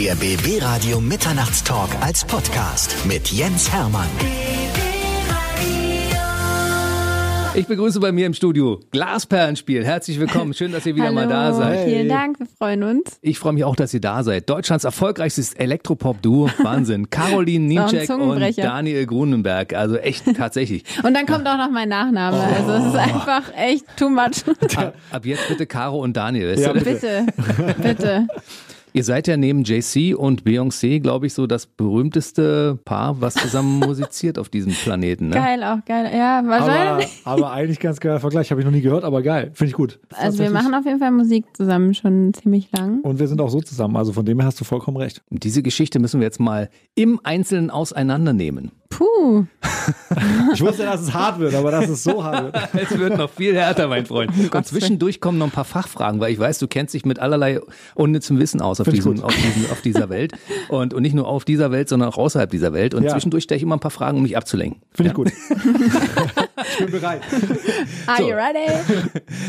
Der BB Radio Mitternachtstalk als Podcast mit Jens Hermann. Ich begrüße bei mir im Studio Glasperlenspiel. Herzlich willkommen. Schön, dass ihr wieder Hallo, mal da seid. Vielen Dank, wir freuen uns. Ich freue mich auch, dass ihr da seid. Deutschlands erfolgreichstes Elektropop-Duo. Wahnsinn. Caroline Niemczek und. Daniel Grunenberg. Also echt tatsächlich. Und dann kommt auch noch mein Nachname. Also es ist einfach echt too much. Ab, ab jetzt bitte Caro und Daniel. Ja, du? bitte, bitte. Ihr seid ja neben JC und Beyoncé, glaube ich, so das berühmteste Paar, was zusammen musiziert auf diesem Planeten. Ne? Geil, auch geil. Ja, Aber, wahrscheinlich. aber eigentlich ganz geiler Vergleich. Habe ich noch nie gehört, aber geil. Finde ich gut. Also wir machen auf jeden Fall Musik zusammen schon ziemlich lang. Und wir sind auch so zusammen. Also von dem her hast du vollkommen recht. Und diese Geschichte müssen wir jetzt mal im Einzelnen auseinandernehmen. Puh. Ich wusste, dass es hart wird, aber dass es so hart wird. Es wird noch viel härter, mein Freund. Und Gottes zwischendurch kommen noch ein paar Fachfragen, weil ich weiß, du kennst dich mit allerlei unnützem Wissen aus auf, diesem, auf, diesen, auf dieser Welt. Und, und nicht nur auf dieser Welt, sondern auch außerhalb dieser Welt. Und Ja. zwischendurch stelle ich immer ein paar Fragen, um mich abzulenken. Finde ich gut. ich bin bereit. Are So. you ready?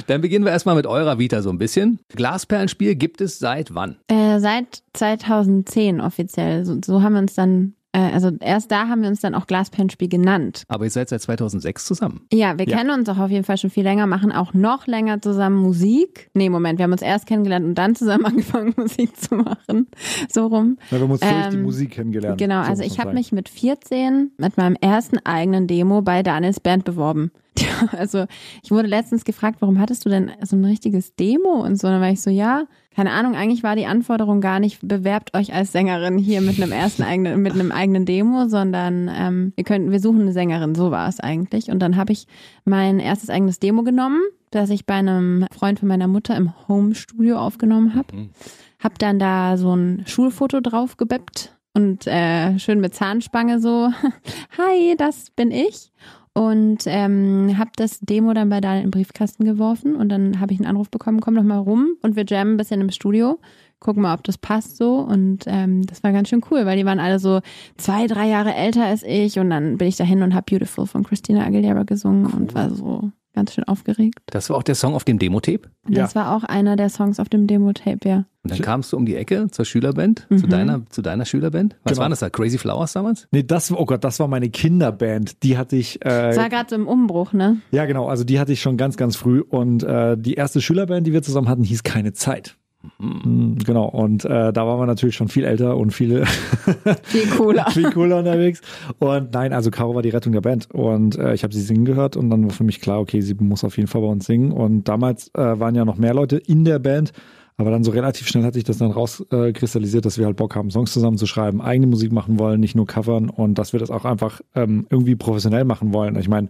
Dann beginnen wir erstmal mit eurer Vita so ein bisschen. Glasperlenspiel gibt es seit wann? Äh, seit 2010 offiziell. So, so haben wir uns dann, also erst da haben wir uns dann auch Glaspenspiel genannt. Aber ihr seid seit 2006 zusammen. Ja, wir Ja. kennen uns auch auf jeden Fall schon viel länger, machen auch noch länger zusammen Musik. Nee, Moment, wir haben uns erst kennengelernt und dann zusammen angefangen, Musik zu machen. So rum. Ja, wir haben uns durch die Ähm, Musik kennengelernt. Genau, So also ich habe mich mit 14 mit meinem ersten eigenen Demo bei Daniels Band beworben. Ja, also ich wurde letztens gefragt, warum hattest du denn so ein richtiges Demo und so? Dann war ich so, ja, keine Ahnung, eigentlich war die Anforderung gar nicht, bewerbt euch als Sängerin hier mit einem ersten eigenen, mit einem eigenen Demo, sondern ähm, wir könnten, wir suchen eine Sängerin, so war es eigentlich. Und dann habe ich mein erstes eigenes Demo genommen, das ich bei einem Freund von meiner Mutter im Home-Studio aufgenommen habe. Hab dann da so ein Schulfoto drauf gebeppt und äh, schön mit Zahnspange so, hi, das bin ich. Und ähm, habe das Demo dann bei Daniel in den Briefkasten geworfen und dann habe ich einen Anruf bekommen, komm doch mal rum und wir jammen ein bisschen im Studio, gucken mal, ob das passt so. Und ähm, das war ganz schön cool, weil die waren alle so zwei, drei Jahre älter als ich und dann bin ich dahin und habe Beautiful von Christina Aguilera gesungen und war so ganz schön aufgeregt. Das war auch der Song auf dem Demo-Tape. Und Ja. das war auch einer der Songs auf dem Demo-Tape, ja. Und dann kamst du um die Ecke zur Schülerband, zu, Mhm. deiner, zu deiner Schülerband. Was Genau. war das da? Crazy Flowers damals? Nee, das, oh Gott, das war meine Kinderband. Die hatte ich, Das äh, war gerade im Umbruch, ne? ja genau, also die hatte ich schon ganz, ganz früh. Und äh, die erste Schülerband, die wir zusammen hatten, hieß Keine Zeit. Mhm, Genau, und äh, da waren wir natürlich schon viel älter und viele Viel cooler. viel cooler unterwegs. Und nein, also Caro war die Rettung der Band. Und äh, ich habe sie singen gehört und dann war für mich klar, okay, sie muss auf jeden Fall bei uns singen. Und damals äh, waren ja noch mehr Leute in der Band. Aber dann so relativ schnell hat sich das dann rauskristallisiert, äh, dass wir halt Bock haben, Songs zusammen zu schreiben, eigene Musik machen wollen, nicht nur covern und dass wir das auch einfach ähm, irgendwie professionell machen wollen. Ich meine,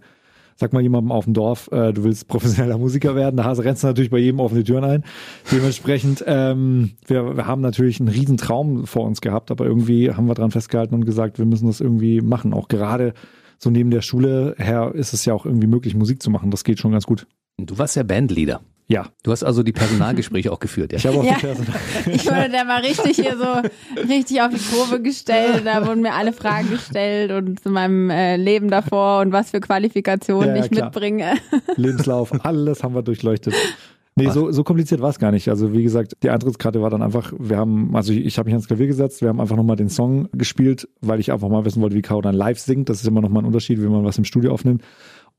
sag mal jemandem auf dem Dorf, äh, du willst professioneller Musiker werden, da rennst du natürlich bei jedem offene Türen ein. Dementsprechend, ähm, wir, wir haben natürlich einen riesen Traum vor uns gehabt, aber irgendwie haben wir dran festgehalten und gesagt, wir müssen das irgendwie machen. Auch gerade so neben der Schule her ist es ja auch irgendwie möglich, Musik zu machen. Das geht schon ganz gut. Du warst ja Bandleader. Ja, Du hast also die Personalgespräche auch geführt, ja? ich habe auch Ja. die Personal. Ich wurde da mal richtig hier so richtig auf die Probe gestellt. Da wurden mir alle Fragen gestellt und zu meinem äh, Leben davor und was für Qualifikationen Ja, ja, ich klar. mitbringe. Lebenslauf, alles haben wir durchleuchtet. Nee, so, so kompliziert war es gar nicht. Also wie gesagt, die Eintrittskarte war dann einfach, wir haben, also ich, ich habe mich ans Klavier gesetzt, wir haben einfach nochmal den Song gespielt, weil ich einfach mal wissen wollte, wie Caro dann live singt. Das ist immer nochmal ein Unterschied, wie man was im Studio aufnimmt.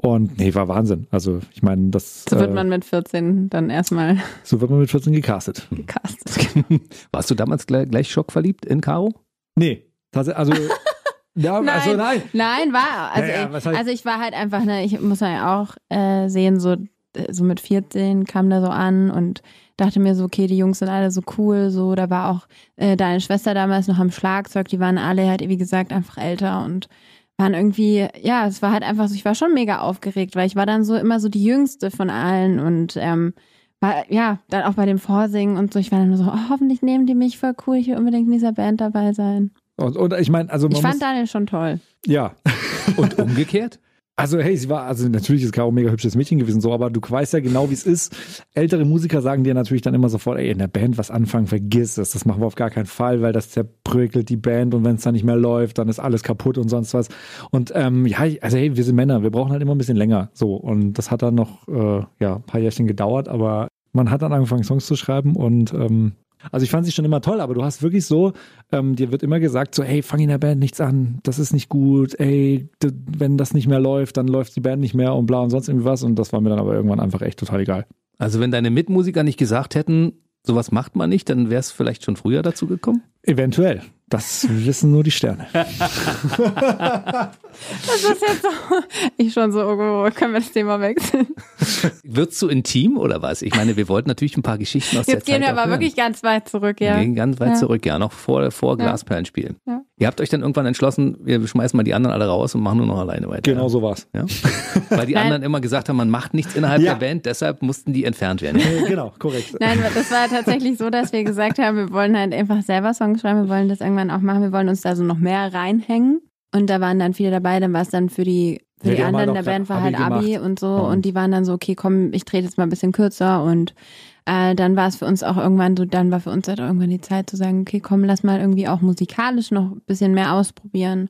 Und nee, war Wahnsinn. Also ich meine, das So wird äh, man mit 14 dann erstmal so wird man mit 14 gecastet. gecastet. Warst du damals gleich, gleich schockverliebt in Caro? Nee, tatsächlich, also ja, also nein. Nein, war. Also, Ja, ja, ich, also ich war halt einfach, ne, ich muss ja auch äh, sehen, so, äh, so mit 14 kam da so an und dachte mir so, okay, die Jungs sind alle so cool, so, da war auch äh, deine Schwester damals noch am Schlagzeug, die waren alle halt, wie gesagt, einfach älter und waren irgendwie, ja, es war halt einfach so, ich war schon mega aufgeregt, weil ich war dann so immer so die Jüngste von allen und ähm, war, ja, dann auch bei dem Vorsingen und so, ich war dann nur so, oh, hoffentlich nehmen die mich voll cool, ich will unbedingt in dieser Band dabei sein. Und, und ich meine, also man Ich fand muss, Daniel schon toll. ja, Und umgekehrt? Also hey, sie war, also natürlich ist Caro mega hübsches Mädchen gewesen, so, aber du weißt ja genau, wie es ist. Ältere Musiker sagen dir natürlich dann immer sofort, ey, in der Band was anfangen, vergiss es. Das machen wir auf gar keinen Fall, weil das zerbröckelt die Band und wenn es dann nicht mehr läuft, dann ist alles kaputt und sonst was. Und ähm, ja, also hey, wir sind Männer, wir brauchen halt immer ein bisschen länger. So, und das hat dann noch äh, ja, ein paar Jährchen gedauert, aber man hat dann angefangen, Songs zu schreiben und ähm, Also ich fand sie schon immer toll, aber du hast wirklich so, ähm, dir wird immer gesagt, so, hey, fang in der Band nichts an, das ist nicht gut, ey, wenn das nicht mehr läuft, dann läuft die Band nicht mehr und bla und sonst irgendwie was. Und das war mir dann aber irgendwann einfach echt total egal. Also wenn deine Mitmusiker nicht gesagt hätten, sowas macht man nicht, dann wäre es vielleicht schon früher dazu gekommen? Eventuell. Das wissen nur die Sterne. Das ist jetzt so. Ich schon so, oh, können wir das Thema wechseln? Wird's zu intim oder was? Ich meine, wir wollten natürlich ein paar Geschichten aus Jetzt der Zeit. gehen wir aber hören. wirklich ganz weit zurück, ja. Wir gehen ganz weit Ja. zurück, ja, noch vor, vor Ja. Glasperlenspiel. Ja. Ihr habt euch dann irgendwann entschlossen, wir schmeißen mal die anderen alle raus und machen nur noch alleine weiter. Genau so war's. Ja? Weil die Nein. anderen immer gesagt haben, man macht nichts innerhalb Ja. der Band, deshalb mussten die entfernt werden. Äh, genau, korrekt. Nein, das war tatsächlich so, dass wir gesagt haben, wir wollen halt einfach selber Songs schreiben, wir wollen das irgendwann auch machen, wir wollen uns da so noch mehr reinhängen. Und da waren dann viele dabei, dann war es dann für die, für Ja, die die haben anderen halt der Band war Abi halt Abi gemacht. und so Und- und die waren dann so, okay, komm, ich trete jetzt mal ein bisschen kürzer und äh, dann war es für uns auch irgendwann so, dann war für uns halt irgendwann die Zeit zu sagen, okay, komm, lass mal irgendwie auch musikalisch noch ein bisschen mehr ausprobieren.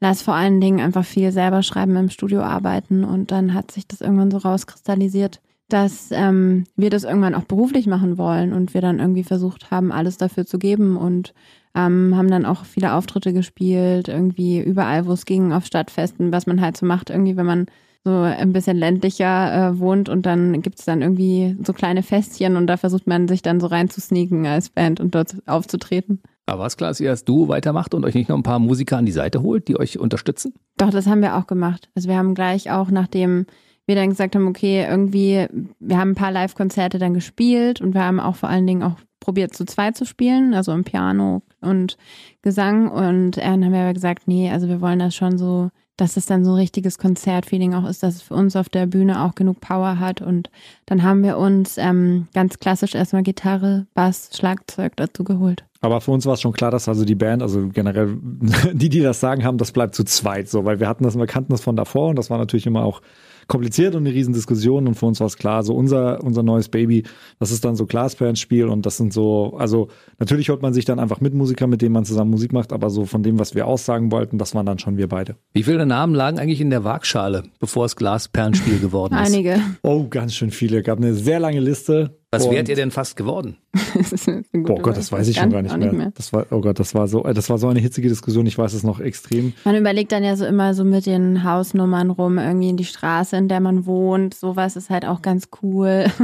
Lass vor allen Dingen einfach viel selber schreiben, im Studio arbeiten und dann hat sich das irgendwann so rauskristallisiert, dass ähm, wir das irgendwann auch beruflich machen wollen und wir dann irgendwie versucht haben, alles dafür zu geben und ähm, haben dann auch viele Auftritte gespielt, irgendwie überall, wo es ging, auf Stadtfesten, was man halt so macht, irgendwie, wenn man so ein bisschen ländlicher äh, wohnt und dann gibt's dann irgendwie so kleine Festchen und da versucht man sich dann so reinzusneaken als Band und dort aufzutreten. Aber was klar, dass ihr als Duo weitermacht und euch nicht noch ein paar Musiker an die Seite holt, die euch unterstützen? Doch, das haben wir auch gemacht. Also wir haben gleich auch, nachdem wir dann gesagt haben, okay, irgendwie, wir haben ein paar Live-Konzerte dann gespielt und wir haben auch vor allen Dingen auch probiert, zu zweit zu spielen, also im Piano und Gesang. Und dann haben wir aber gesagt, nee, also wir wollen das schon so, dass es dann so ein richtiges Konzertfeeling auch ist, dass es für uns auf der Bühne auch genug Power hat. Und dann haben wir uns ähm, ganz klassisch erstmal Gitarre, Bass, Schlagzeug dazu geholt. Aber für uns war es schon klar, dass also die Band, also generell die, die das sagen haben, das bleibt zu zweit so, weil wir hatten das, wir kannten das von davor und das war natürlich immer auch kompliziert und eine Riesendiskussion und für uns war es klar, so unser, unser neues Baby, das ist dann so Glasperlenspiel und das sind so, also natürlich holt man sich dann einfach mit Musiker, mit denen man zusammen Musik macht, aber so von dem, was wir aussagen wollten, das waren dann schon wir beide. Wie viele Namen lagen eigentlich in der Waagschale, bevor es Glasperlenspiel geworden ist? Einige. Oh, ganz schön viele. Gab eine sehr lange Liste. Was Und- wärt ihr denn fast geworden? Boah Gott, das weiß ich schon gar nicht auch mehr. Das war, oh Gott, das war so, äh, das war so eine hitzige Diskussion. Ich weiß es noch extrem. Man überlegt dann ja so immer so mit den Hausnummern rum, irgendwie in die Straße, in der man wohnt. Sowas ist halt auch ganz cool.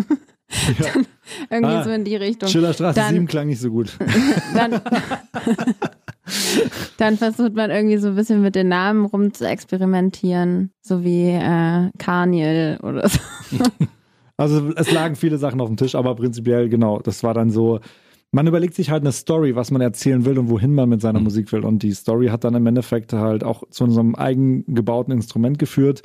Dann irgendwie Ah, so in die Richtung. Schillerstraße Dann- 7 klang nicht so gut. Dann, dann versucht man irgendwie so ein bisschen mit den Namen rum zu experimentieren, so wie äh, Carniel oder so. Also es lagen viele Sachen auf dem Tisch, aber prinzipiell genau, das war dann so, man überlegt sich halt eine Story, was man erzählen will und wohin man mit seiner Mhm. Musik will. Und die Story hat dann im Endeffekt halt auch zu unserem eigen gebauten Instrument geführt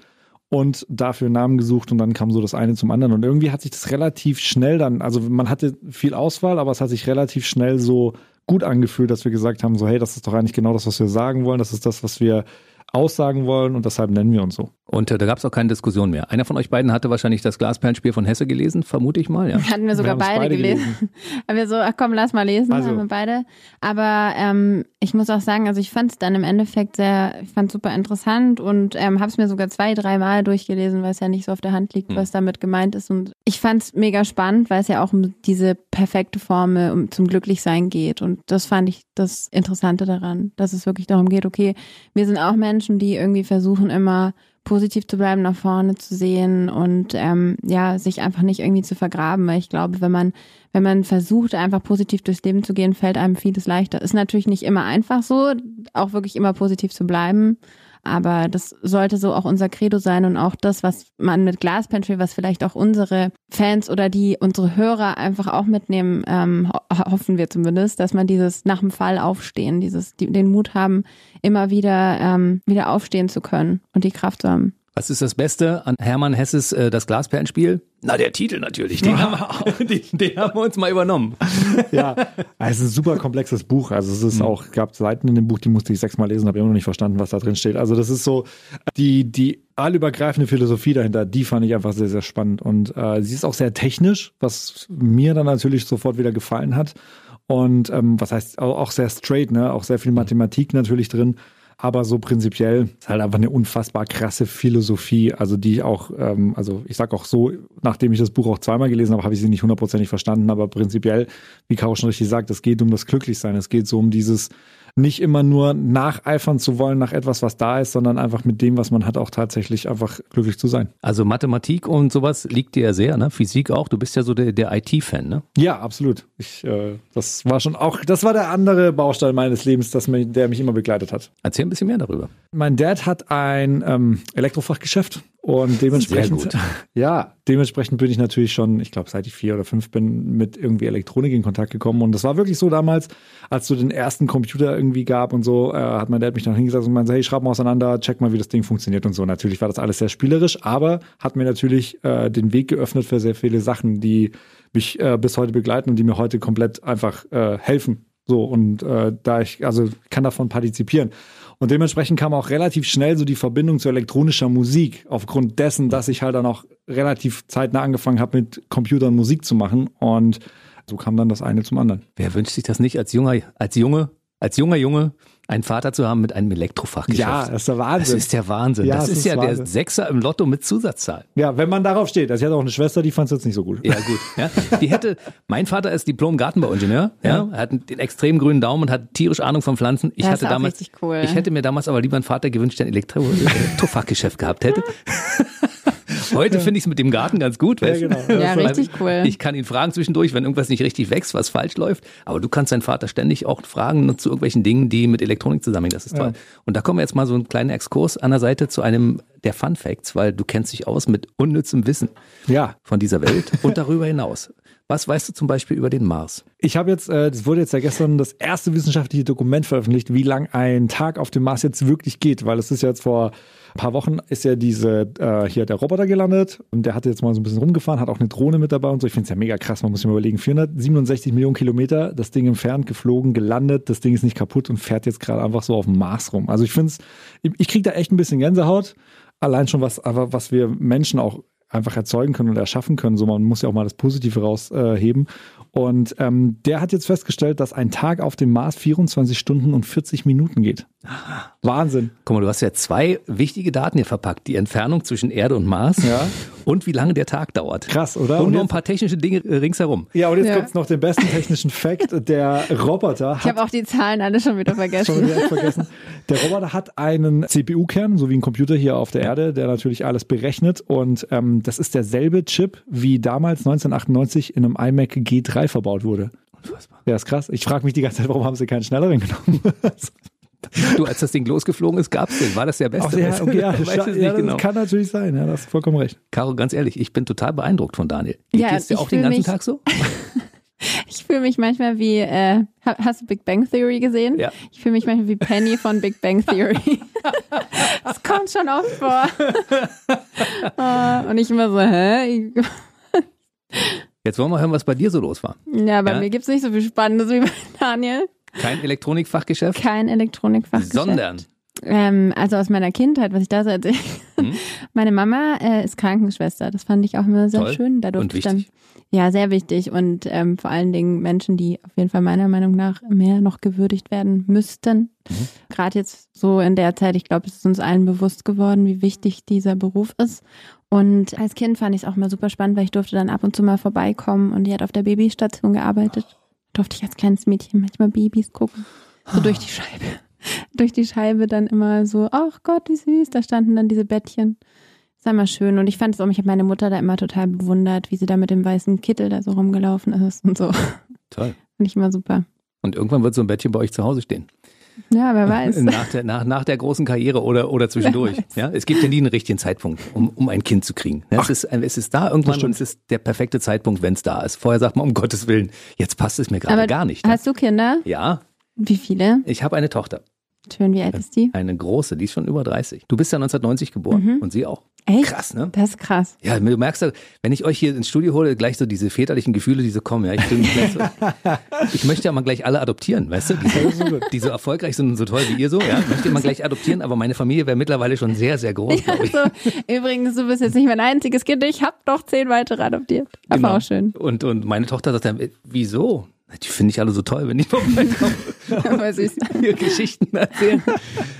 und dafür Namen gesucht und dann kam so das eine zum anderen. Und irgendwie hat sich das relativ schnell dann, also man hatte viel Auswahl, aber es hat sich relativ schnell so gut angefühlt, dass wir gesagt haben, so hey, das ist doch eigentlich genau das, was wir sagen wollen, das ist das, was wir aussagen wollen und deshalb nennen wir uns so. Und äh, da gab es auch keine Diskussion mehr. Einer von euch beiden hatte wahrscheinlich das Glasperlenspiel von Hesse gelesen, vermute ich mal, ja. Hatten wir sogar Wir beide, beide gelesen. Aber wir so, ach komm, lass mal lesen, Also. haben wir beide. Aber ähm, ich muss auch sagen, also ich fand es dann im Endeffekt sehr, ich fand super interessant und ähm, habe es mir sogar zwei, drei Mal durchgelesen, weil es ja nicht so auf der Hand liegt, Hm. was damit gemeint ist. Und ich fand es mega spannend, weil es ja auch um diese perfekte Formel um, zum Glücklichsein geht. Und das fand ich das Interessante daran, dass es wirklich darum geht, okay, wir sind auch Menschen, die irgendwie versuchen immer positiv zu bleiben, nach vorne zu sehen und ähm, ja, sich einfach nicht irgendwie zu vergraben, weil ich glaube, wenn man wenn man versucht, einfach positiv durchs Leben zu gehen, fällt einem vieles leichter. Ist natürlich nicht immer einfach so, auch wirklich immer positiv zu bleiben. Aber das sollte so auch unser Credo sein und auch das, was man mit Glaspantry, was vielleicht auch unsere Fans oder die unsere Hörer einfach auch mitnehmen, ähm, ho hoffen wir zumindest, dass man dieses nach dem Fall aufstehen, dieses die, den Mut haben, immer wieder ähm, wieder aufstehen zu können und die Kraft zu haben. Was ist das Beste an Hermann Hesses äh, Das Glasperlenspiel? Na, der Titel natürlich. Den, haben wir, den, den haben wir uns mal übernommen. Ja, es ist ein super komplexes Buch. Also es ist auch, gab Seiten in dem Buch, die musste ich sechsmal lesen, habe immer noch nicht verstanden, was da drin steht. Also das ist so die die allübergreifende Philosophie dahinter. Die fand ich einfach sehr sehr spannend und äh, sie ist auch sehr technisch, was mir dann natürlich sofort wieder gefallen hat. Und ähm, was heißt auch, auch sehr straight, ne? Auch sehr viel Mathematik natürlich drin. Aber so prinzipiell ist halt einfach eine unfassbar krasse Philosophie, also die ich auch, ähm, also ich sag auch so, nachdem ich das Buch auch zweimal gelesen habe, habe ich sie nicht hundertprozentig verstanden, aber prinzipiell, wie Caro schon richtig sagt, es geht um das Glücklichsein, es geht so um dieses nicht immer nur nacheifern zu wollen nach etwas, was da ist, sondern einfach mit dem, was man hat, auch tatsächlich einfach glücklich zu sein. Also Mathematik und sowas liegt dir ja sehr, ne? Physik auch. Du bist ja so der, der IT-Fan, ne? Ja, absolut. Ich, äh, das war schon auch, das war der andere Baustein meines Lebens, das mich, der mich immer begleitet hat. Erzähl ein bisschen mehr darüber. Mein Dad hat ein ähm, Elektrofachgeschäft und dementsprechend, ja, dementsprechend bin ich natürlich schon, ich glaube, seit ich vier oder fünf bin, mit irgendwie Elektronik in Kontakt gekommen. Und das war wirklich so damals, als so den ersten Computer irgendwie gab und so, äh, hat mein Dad mich dann hingesetzt und meinte, hey, schreib mal auseinander, check mal, wie das Ding funktioniert und so. Natürlich war das alles sehr spielerisch, aber hat mir natürlich äh, den Weg geöffnet für sehr viele Sachen, die mich äh, bis heute begleiten und die mir heute komplett einfach äh, helfen. So, und äh, da ich, also kann davon partizipieren. Und dementsprechend kam auch relativ schnell so die Verbindung zu elektronischer Musik, aufgrund dessen, dass ich halt dann auch relativ zeitnah angefangen habe, mit Computern Musik zu machen. Und so kam dann das eine zum anderen. Wer wünscht sich das nicht als junger, als Junge, als junger Junge, einen Vater zu haben mit einem Elektrofachgeschäft? Ja, das ist der Wahnsinn. Das ist der Wahnsinn. Ja, das es ist, ist ja Wahnsinn. der Sechser im Lotto mit Zusatzzahl. Ja, wenn man darauf steht. Also ich hatte auch eine Schwester, die fand es jetzt nicht so gut. Ja, gut. Ja. Die hätte, mein Vater ist Diplom-Gartenbauingenieur, ja. Er hat den extrem grünen Daumen und hat tierisch Ahnung von Pflanzen. Ich Das hatte ist auch damals, richtig cool. ich hätte mir damals aber lieber einen Vater gewünscht, der ein Elektro Elektrofachgeschäft gehabt hätte. Heute finde ich es mit dem Garten ganz gut. Weißt? du? genau. Ja, Weil richtig cool. Ich kann ihn fragen zwischendurch, wenn irgendwas nicht richtig wächst, was falsch läuft. Aber du kannst deinen Vater ständig auch fragen zu irgendwelchen Dingen, die mit Elektronik zusammenhängen. Das ist toll. Und da kommen wir jetzt mal so einen kleinen Exkurs an der Seite zu einem der Fun Facts, weil du kennst dich aus mit unnützem Wissen Ja, von dieser Welt und darüber hinaus. Was weißt du zum Beispiel über den Mars? Ich habe jetzt, äh, das wurde jetzt ja gestern das erste wissenschaftliche Dokument veröffentlicht, wie lang ein Tag auf dem Mars jetzt wirklich geht, weil es ist ja jetzt vor paar Wochen ist ja diese äh, hier der Roboter gelandet und der hatte jetzt mal so ein bisschen rumgefahren, hat auch eine Drohne mit dabei und so. Ich finde es ja mega krass, man muss sich mal überlegen, 467 Millionen Kilometer, das Ding entfernt, geflogen, gelandet, das Ding ist nicht kaputt und fährt jetzt gerade einfach so auf dem Mars rum. Also ich finde es, ich, kriege da echt ein bisschen Gänsehaut, allein schon was, aber was wir Menschen auch einfach erzeugen können und erschaffen können. So, man muss ja auch mal das Positive rausheben. Äh. Und ähm, der hat jetzt festgestellt, dass ein Tag auf dem Mars 24 Stunden und 40 Minuten geht. Wahnsinn. Guck mal, du hast ja zwei wichtige Daten hier verpackt. Die Entfernung zwischen Erde und Mars Ja. Und wie lange der Tag dauert. Krass, oder? Und, Und noch ein paar technische Dinge äh, ringsherum. Ja, und jetzt Ja. gibt's noch den besten technischen Fact. Der Roboter Ich hat habe auch die Zahlen alle schon wieder schon vergessen. wieder vergessen. Der Roboter hat einen CPU-Kern, so wie ein Computer hier auf der Erde, der natürlich alles berechnet. Und ähm, das ist derselbe Chip, wie damals 1998 in einem iMac G3 verbaut wurde. Unfassbar. Ja, ist krass. Ich frage mich die ganze Zeit, warum haben sie keinen schnelleren genommen? Du, als das Ding losgeflogen ist, gab's den. War das der beste? Du? okay, ja, Ich weiß es ja, nicht das genau. kann natürlich sein. Ja, das ist vollkommen recht. Caro, ganz ehrlich, ich bin total beeindruckt von Daniel. Geht Ja, es dir ich auch den ganzen mich- Tag so? Ich fühle mich manchmal wie, äh, ha- hast du Big Bang Theory gesehen? Ja. Ich fühle mich manchmal wie Penny von Big Bang Theory. das kommt schon oft vor. Äh, Und ich immer so, hä? Jetzt wollen wir hören, was bei dir so los war. Ja, bei Ja. mir gibt's nicht so viel Spannendes wie bei Daniel. Kein Elektronikfachgeschäft, Kein Elektronikfachgeschäft. sondern Ähm, also aus meiner Kindheit, was ich da so erzähle. Mhm. Meine Mama äh, ist Krankenschwester. Das fand ich auch immer sehr Toll schön. Da durfte und ich dann, wichtig. ja, sehr wichtig. Und ähm, vor allen Dingen Menschen, die auf jeden Fall meiner Meinung nach mehr noch gewürdigt werden müssten. Mhm. Gerade jetzt so in der Zeit, ich glaube, es ist uns allen bewusst geworden, wie wichtig dieser Beruf ist. Und als Kind fand ich es auch mal super spannend, weil ich durfte dann ab und zu mal vorbeikommen und die hat auf der Babystation gearbeitet. Durfte ich als kleines Mädchen manchmal Babys gucken. So durch die Scheibe. Durch die Scheibe dann immer so, ach Gott, wie süß, da standen dann diese Bettchen. Das war immer schön. Und ich fand es auch, ich habe meine Mutter da immer total bewundert, wie sie da mit dem weißen Kittel da so rumgelaufen ist und so. toll. Fand ich immer super. Und irgendwann wird so ein Bettchen bei euch zu Hause stehen. Ja, wer weiß. Nach der, nach, nach der großen Karriere oder, oder zwischendurch. Ja, es gibt ja nie einen richtigen Zeitpunkt, um, um ein Kind zu kriegen. Ja, es, ist, es ist da irgendwann und es ist der perfekte Zeitpunkt, wenn es da ist. Vorher sagt man, um Gottes Willen, jetzt passt es mir gerade gar nicht. ne? Hast du Kinder? Ja, Wie viele? ich habe eine Tochter, Schön, wie alt ist die? eine große, die ist schon über 30. Du bist ja 1990 geboren und sie auch. Echt? Krass, ne? Das ist krass. Ja, du merkst ja, wenn ich euch hier ins Studio hole, gleich so diese väterlichen Gefühle, die so kommen. Ja, ich, so, ich möchte ja mal gleich alle adoptieren, weißt du? Die so, die so erfolgreich sind und so toll wie ihr so, ja, möchte man gleich adoptieren, aber meine Familie wäre mittlerweile schon sehr, sehr groß, ich. Also, übrigens, du bist jetzt nicht mein einziges Kind. Ich habe noch zehn weitere adoptiert. Aber Genau. auch schön. Und, und meine Tochter sagt dann, äh, wieso? Die finde ich alle so toll, wenn Aber süß. hier Geschichten erzählen.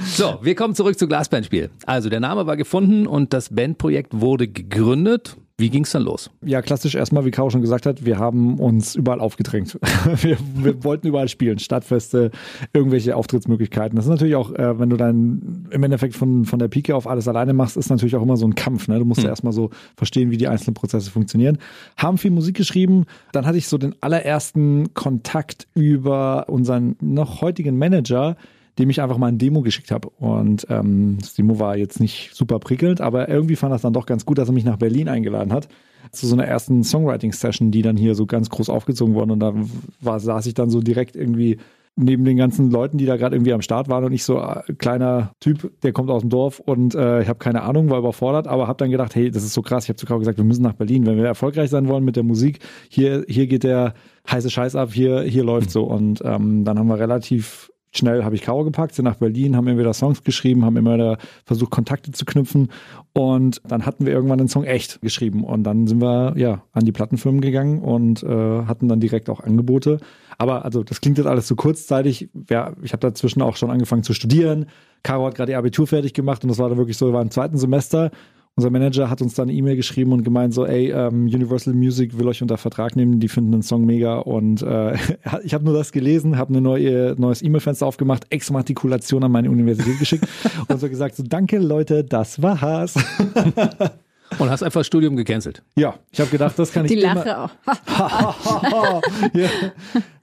So, wir kommen zurück zu Glasbandspiel. Also der Name war gefunden und das Bandprojekt wurde gegründet. Wie ging es dann los? Ja, klassisch erstmal, wie Caro schon gesagt hat, wir haben uns überall aufgedrängt. wir, wir, wollten überall spielen, Stadtfeste, irgendwelche Auftrittsmöglichkeiten. Das ist natürlich auch, äh, wenn du dann im Endeffekt von, von der Pike auf alles alleine machst, ist natürlich auch immer so ein Kampf. Ne? Du musst hm. ja erstmal so verstehen, wie die einzelnen Prozesse funktionieren. Haben viel Musik geschrieben. Dann hatte ich so den allerersten Kontakt über unseren noch heutigen Manager, dem ich einfach mal ein Demo geschickt habe. Und ähm, das Demo war jetzt nicht super prickelnd, aber irgendwie fand das dann doch ganz gut, dass er mich nach Berlin eingeladen hat. Zu so einer ersten Songwriting-Session, die dann hier so ganz groß aufgezogen wurde. Und da war, saß ich dann so direkt irgendwie neben den ganzen Leuten, die da gerade irgendwie am Start waren und ich so äh, kleiner Typ, der kommt aus dem Dorf und äh, ich habe keine Ahnung, war überfordert, aber habe dann gedacht, hey, das ist so krass. Ich habe zu Kau gesagt, wir müssen nach Berlin, wenn wir erfolgreich sein wollen mit der Musik. Hier, hier geht der heiße Scheiß ab, hier, hier läuft so und ähm, dann haben wir relativ schnell habe ich Karo gepackt, sind nach Berlin, haben immer wieder Songs geschrieben, haben immer wieder versucht, Kontakte zu knüpfen. Und dann hatten wir irgendwann den Song echt geschrieben. Und dann sind wir ja an die Plattenfirmen gegangen und äh, hatten dann direkt auch Angebote. Aber also das klingt jetzt alles so kurzzeitig. Ja, ich habe dazwischen auch schon angefangen zu studieren. Caro hat gerade ihr Abitur fertig gemacht und das war dann wirklich so, wir waren im zweiten Semester unser Manager hat uns dann eine E-Mail geschrieben und gemeint so, ey, ähm, Universal Music will euch unter Vertrag nehmen, die finden den Song mega und äh, ich habe nur das gelesen, habe ein neue, neues E-Mail-Fenster aufgemacht, Exmatrikulation an meine Universität geschickt und so gesagt so, danke Leute, das war's. Und hast einfach das Studium gecancelt. Ja, ich habe gedacht, das kann ich Die Lache auch. ja.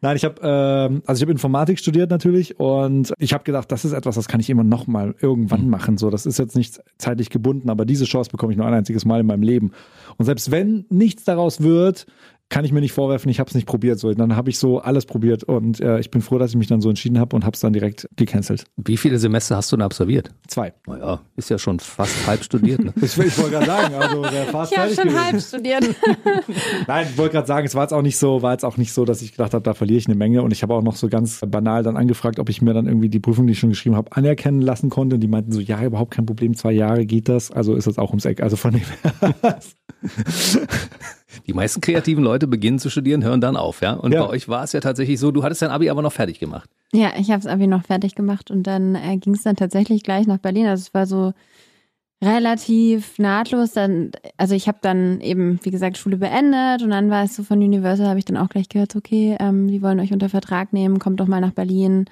Nein, ich habe ähm, also ich habe Informatik studiert natürlich und ich habe gedacht, das ist etwas, das kann ich immer noch mal irgendwann mhm. machen. So, das ist jetzt nicht zeitlich gebunden, aber diese Chance bekomme ich nur ein einziges Mal in meinem Leben. Und selbst wenn nichts daraus wird, kann ich mir nicht vorwerfen, ich habe es nicht probiert. So, dann habe ich so alles probiert und äh, ich bin froh, dass ich mich dann so entschieden habe und habe es dann direkt gecancelt. Wie viele Semester hast du denn absolviert? Zwei. Naja, ist ja schon fast halb studiert. Ne? ich, ich wollte gerade sagen, also fast ich habe schon gewesen. halb studiert. Nein, ich wollte gerade sagen, es war jetzt auch nicht so, war jetzt auch nicht so, dass ich gedacht habe, da verliere ich eine Menge und ich habe auch noch so ganz banal dann angefragt, ob ich mir dann irgendwie die Prüfung, die ich schon geschrieben habe, anerkennen lassen konnte. Und die meinten so, ja, überhaupt kein Problem, zwei Jahre geht das. Also ist das auch ums Eck. Also von dem her. Die meisten kreativen Leute beginnen zu studieren, hören dann auf, ja. Und ja. bei euch war es ja tatsächlich so, du hattest dein Abi aber noch fertig gemacht. Ja, ich habe das Abi noch fertig gemacht und dann äh, ging es dann tatsächlich gleich nach Berlin. Also es war so relativ nahtlos. Dann, also ich habe dann eben, wie gesagt, Schule beendet und dann war es so von Universal, habe ich dann auch gleich gehört, okay, ähm, die wollen euch unter Vertrag nehmen, kommt doch mal nach Berlin.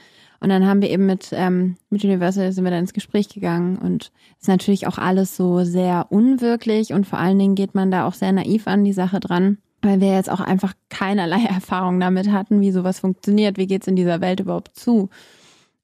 Und dann haben wir eben mit, ähm, mit Universal sind wir dann ins Gespräch gegangen und es ist natürlich auch alles so sehr unwirklich und vor allen Dingen geht man da auch sehr naiv an die Sache dran, weil wir jetzt auch einfach keinerlei Erfahrung damit hatten, wie sowas funktioniert, wie geht's in dieser Welt überhaupt zu.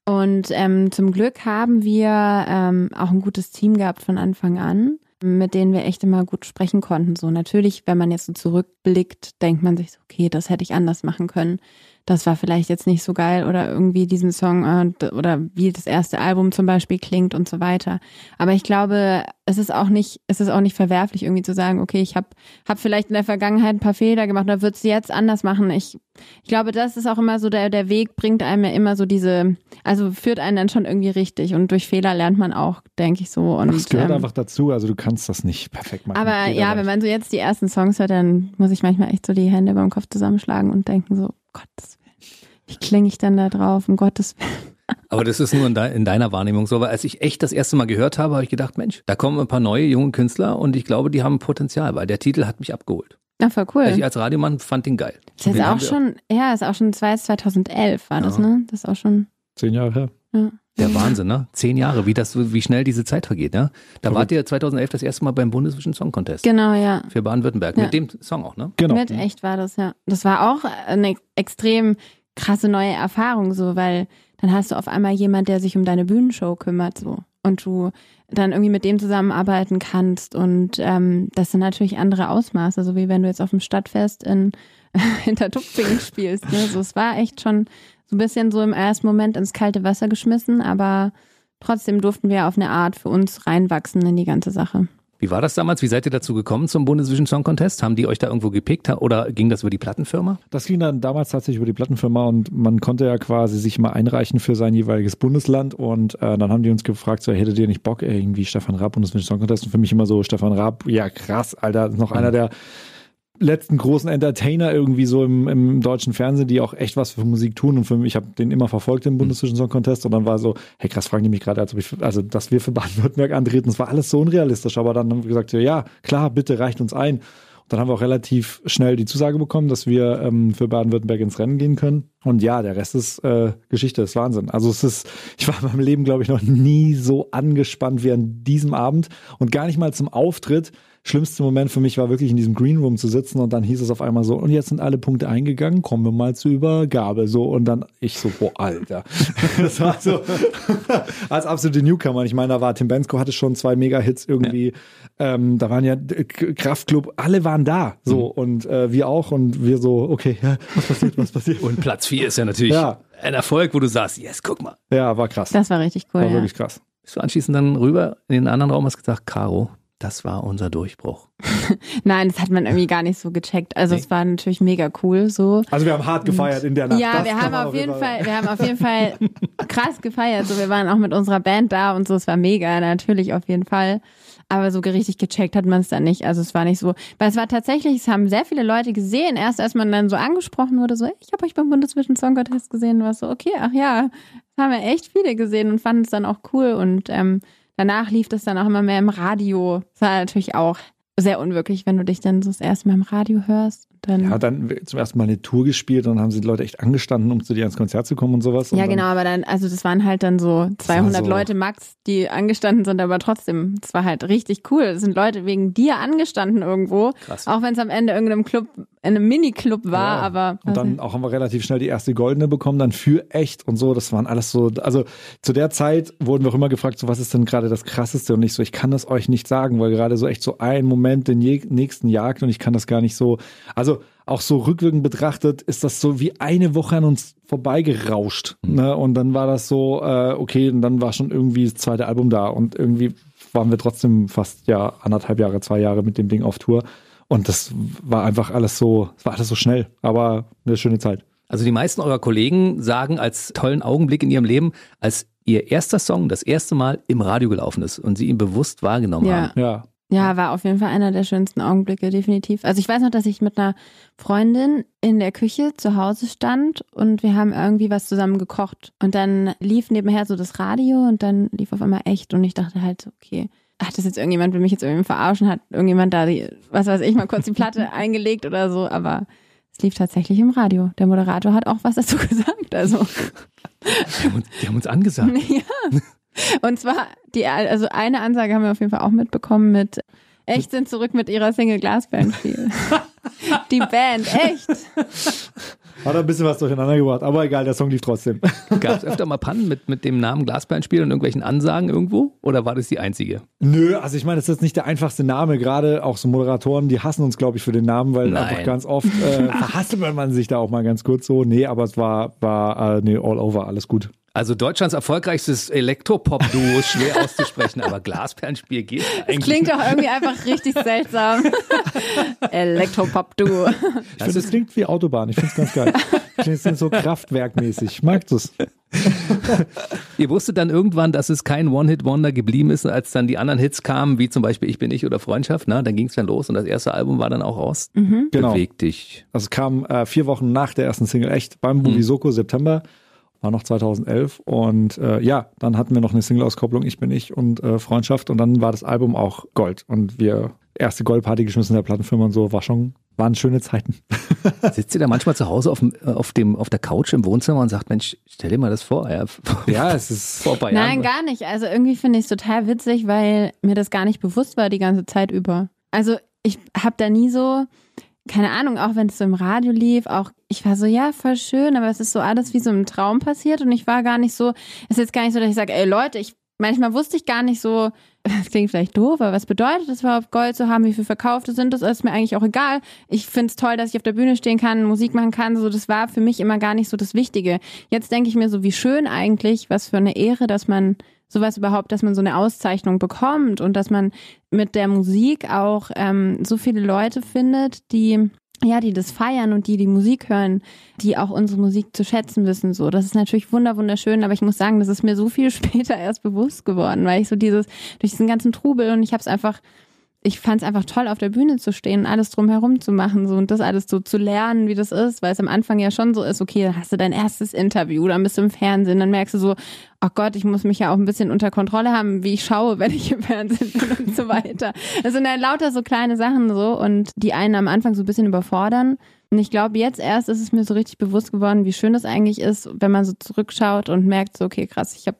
Und ähm, zum Glück haben wir ähm, auch ein gutes Team gehabt von Anfang an, mit denen wir echt immer gut sprechen konnten. So natürlich, wenn man jetzt so zurückblickt, denkt man sich okay, das hätte ich anders machen können das war vielleicht jetzt nicht so geil oder irgendwie diesen Song äh, oder wie das erste Album zum Beispiel klingt und so weiter. Aber ich glaube, es ist auch nicht, es ist auch nicht verwerflich, irgendwie zu sagen, okay, ich habe hab vielleicht in der Vergangenheit ein paar Fehler gemacht oder würde es jetzt anders machen. Ich, ich glaube, das ist auch immer so, der, der Weg bringt einem ja immer so diese, also führt einen dann schon irgendwie richtig und durch Fehler lernt man auch, denke ich so. Und, das gehört ähm, einfach dazu, also du kannst das nicht perfekt machen. Aber ja, wenn man so jetzt die ersten Songs hört, dann muss ich manchmal echt so die Hände beim Kopf zusammenschlagen und denken so, Gottes Willen, wie klinge ich denn da drauf, um Gottes Willen. Aber das ist nur in, de in, deiner Wahrnehmung so, weil als ich echt das erste Mal gehört habe, habe ich gedacht, Mensch, da kommen ein paar neue junge Künstler und ich glaube, die haben Potenzial, weil der Titel hat mich abgeholt. Ja, voll cool. Also ich als Radiomann fand den geil. Das ist auch schon, ja, ist auch schon 2011 war das, ja. ne? Das ist auch schon. Zehn Jahre her. Ja. Der Wahnsinn, ne? Zehn Jahre, wie das, wie schnell diese Zeit vergeht, ne? Da wart ihr 2011 das erste Mal beim Bundesvision Song Contest. Genau, ja. Für Baden-Württemberg. Ja. Mit dem Song auch, ne? Genau. Mit echt war das, ja. Das war auch eine extrem krasse neue Erfahrung, so, weil dann hast du auf einmal jemand, der sich um deine Bühnenshow kümmert, so. Und du dann irgendwie mit dem zusammenarbeiten kannst. Und ähm, das sind natürlich andere Ausmaße, so wie wenn du jetzt auf dem Stadtfest in Hintertupfingen spielst. Ne? So, es war echt schon so ein bisschen so im ersten Moment ins kalte Wasser geschmissen, aber trotzdem durften wir auf eine Art für uns reinwachsen in die ganze Sache. Wie war das damals? Wie seid ihr dazu gekommen zum Bundesvision Song Contest? Haben die euch da irgendwo gepickt oder ging das über die Plattenfirma? Das ging dann damals tatsächlich über die Plattenfirma und man konnte ja quasi sich mal einreichen für sein jeweiliges Bundesland und äh, dann haben die uns gefragt, so hättet ihr nicht Bock, irgendwie Stefan Raab Bundesvision Song Contest und für mich immer so Stefan Raab, ja krass, Alter, noch mhm. einer der letzten großen Entertainer irgendwie so im, im deutschen Fernsehen, die auch echt was für Musik tun. Und für mich, ich habe den immer verfolgt im Bundesvision Song Contest und dann war so, hey krass, fragen die mich gerade, als ob ich, also dass wir für Baden-Württemberg antreten. Es war alles so unrealistisch, aber dann haben wir gesagt, ja, klar, bitte reicht uns ein. Dann haben wir auch relativ schnell die Zusage bekommen, dass wir ähm, für Baden-Württemberg ins Rennen gehen können. Und ja, der Rest ist äh, Geschichte, ist Wahnsinn. Also es ist, ich war in meinem Leben, glaube ich, noch nie so angespannt wie an diesem Abend und gar nicht mal zum Auftritt, schlimmste Moment für mich war wirklich in diesem Green Room zu sitzen und dann hieß es auf einmal so, und jetzt sind alle Punkte eingegangen, kommen wir mal zur Übergabe. So, und dann ich so, boah, Alter. das war so, als absolute Newcomer. Ich meine, da war Tim Bensko hatte schon zwei Mega-Hits irgendwie. Ja. Ähm, da waren ja Kraftclub, alle waren da. So, mhm. und äh, wir auch. Und wir so, okay, ja, was passiert, was passiert? Und Platz vier ist ja natürlich ja. ein Erfolg, wo du sagst, yes, guck mal. Ja, war krass. Das war richtig cool. War ja. wirklich krass. Bist du anschließend dann rüber in den anderen Raum hast gesagt, Caro, das war unser Durchbruch. Nein, das hat man irgendwie gar nicht so gecheckt. Also nee. es war natürlich mega cool so. Also wir haben hart gefeiert in der Nacht. Ja, wir haben auf jeden Fall, wir haben auf jeden Fall krass gefeiert. So, wir waren auch mit unserer Band da und so. Es war mega, natürlich auf jeden Fall. Aber so richtig gecheckt hat man es dann nicht. Also es war nicht so, weil es war tatsächlich, es haben sehr viele Leute gesehen. Erst als man dann so angesprochen wurde, so, ich habe euch beim Bundesvision Song Contest gesehen, war so, okay, ach ja, das haben wir echt viele gesehen und fanden es dann auch cool und ähm, danach lief das dann auch immer mehr im Radio. Das war natürlich auch sehr unwirklich, wenn du dich dann so das erste Mal im Radio hörst. Dann ja, dann zum ersten Mal eine Tour gespielt und dann haben sie die Leute echt angestanden, um zu dir ins Konzert zu kommen und sowas. Und ja, genau, aber dann, also das waren halt dann so 200 so Leute max, die angestanden sind, aber trotzdem, es war halt richtig cool. Es sind Leute wegen dir angestanden irgendwo. Krass. Auch wenn es am Ende irgendeinem Club, in einem Mini-Club war, ja. aber. Und dann auch haben wir relativ schnell die erste Goldene bekommen, dann für echt und so. Das waren alles so, also zu der Zeit wurden wir auch immer gefragt, so was ist denn gerade das krasseste? Und ich so, ich kann das euch nicht sagen, weil gerade so echt so ein Moment den nächsten jagt und ich kann das gar nicht so, also auch so rückwirkend betrachtet, ist das so wie eine Woche an uns vorbeigerauscht. Mhm. Ne? Und dann war das so, äh, okay, und dann war schon irgendwie das zweite Album da und irgendwie waren wir trotzdem fast ja anderthalb Jahre, zwei Jahre mit dem Ding auf Tour. Und das war einfach alles so, es war alles so schnell, aber eine schöne Zeit. Also die meisten eurer Kollegen sagen als tollen Augenblick in ihrem Leben, als ihr erster Song das erste Mal im Radio gelaufen ist und sie ihn bewusst wahrgenommen ja. haben. Ja. Ja, war auf jeden Fall einer der schönsten Augenblicke, definitiv. Also ich weiß noch, dass ich mit einer Freundin in der Küche zu Hause stand und wir haben irgendwie was zusammen gekocht. Und dann lief nebenher so das Radio und dann lief auf einmal echt und ich dachte halt, okay, hat das jetzt irgendjemand, will mich jetzt irgendwie verarschen, hat irgendjemand da die, was weiß ich, mal kurz die Platte eingelegt oder so, aber es lief tatsächlich im Radio. Der Moderator hat auch was dazu gesagt, also. Die haben uns, die haben uns angesagt. Ja. Und zwar, die, also eine Ansage haben wir auf jeden Fall auch mitbekommen mit Echt sind zurück mit ihrer Single Glasbandspiel. die Band, echt. Hat ein bisschen was durcheinander gebracht, aber egal, der Song lief trotzdem. Gab es öfter mal Pannen mit, mit dem Namen Glasbandspiel und irgendwelchen Ansagen irgendwo? Oder war das die einzige? Nö, also ich meine, das ist jetzt nicht der einfachste Name. Gerade auch so Moderatoren, die hassen uns, glaube ich, für den Namen, weil Nein. einfach ganz oft äh, verhasst man sich da auch mal ganz kurz so. Nee, aber es war, war äh, nee, all over, alles gut. Also Deutschlands erfolgreichstes Elektropop-Duo ist schwer auszusprechen, aber Glasperlenspiel geht eigentlich. Das klingt doch irgendwie einfach richtig seltsam. Elektropop-Duo. Ich finde, das klingt wie Autobahn. Ich finde es ganz geil. Klingt so kraftwerkmäßig. Ich mag das. Ihr wusstet dann irgendwann, dass es kein One-Hit-Wonder geblieben ist, als dann die anderen Hits kamen, wie zum Beispiel Ich bin ich oder Freundschaft. Na, dann ging es dann los und das erste Album war dann auch raus. Mhm. Genau. Beweg dich. Also es kam äh, vier Wochen nach der ersten Single, echt beim mhm. September war noch 2011 und äh, ja, dann hatten wir noch eine Single-Auskopplung, Ich bin ich und äh, Freundschaft und dann war das Album auch Gold und wir erste Goldparty geschmissen in der Plattenfirma und so, war schon, waren schöne Zeiten. Sitzt ihr da manchmal zu Hause auf, dem, auf, dem, auf der Couch im Wohnzimmer und sagt, Mensch, stell dir mal das vor. Ja, ja es ist vorbei. Nein, gar nicht. Also irgendwie finde ich es total witzig, weil mir das gar nicht bewusst war die ganze Zeit über. Also ich habe da nie so, keine Ahnung, auch wenn es so im Radio lief, auch ich war so, ja, voll schön, aber es ist so alles wie so im Traum passiert und ich war gar nicht so, es ist jetzt gar nicht so, dass ich sage, ey Leute, ich manchmal wusste ich gar nicht so, das klingt vielleicht doof, aber was bedeutet es überhaupt, Gold zu haben, wie viel Verkaufte sind, das ist mir eigentlich auch egal. Ich finde es toll, dass ich auf der Bühne stehen kann, Musik machen kann, so das war für mich immer gar nicht so das Wichtige. Jetzt denke ich mir so, wie schön eigentlich, was für eine Ehre, dass man sowas überhaupt, dass man so eine Auszeichnung bekommt und dass man mit der Musik auch ähm, so viele Leute findet, die ja, die das feiern und die die Musik hören, die auch unsere Musik zu schätzen wissen. So, das ist natürlich wunder wunderschön, aber ich muss sagen, das ist mir so viel später erst bewusst geworden, weil ich so dieses durch diesen ganzen Trubel und ich habe es einfach ich fand es einfach toll, auf der Bühne zu stehen und alles drumherum zu machen so und das alles so zu lernen, wie das ist, weil es am Anfang ja schon so ist, okay, dann hast du dein erstes Interview, dann bist du im Fernsehen, dann merkst du so, oh Gott, ich muss mich ja auch ein bisschen unter Kontrolle haben, wie ich schaue, wenn ich im Fernsehen bin und so weiter. Das sind ja lauter so kleine Sachen so und die einen am Anfang so ein bisschen überfordern. Und ich glaube, jetzt erst ist es mir so richtig bewusst geworden, wie schön das eigentlich ist, wenn man so zurückschaut und merkt, so, okay, krass, ich habe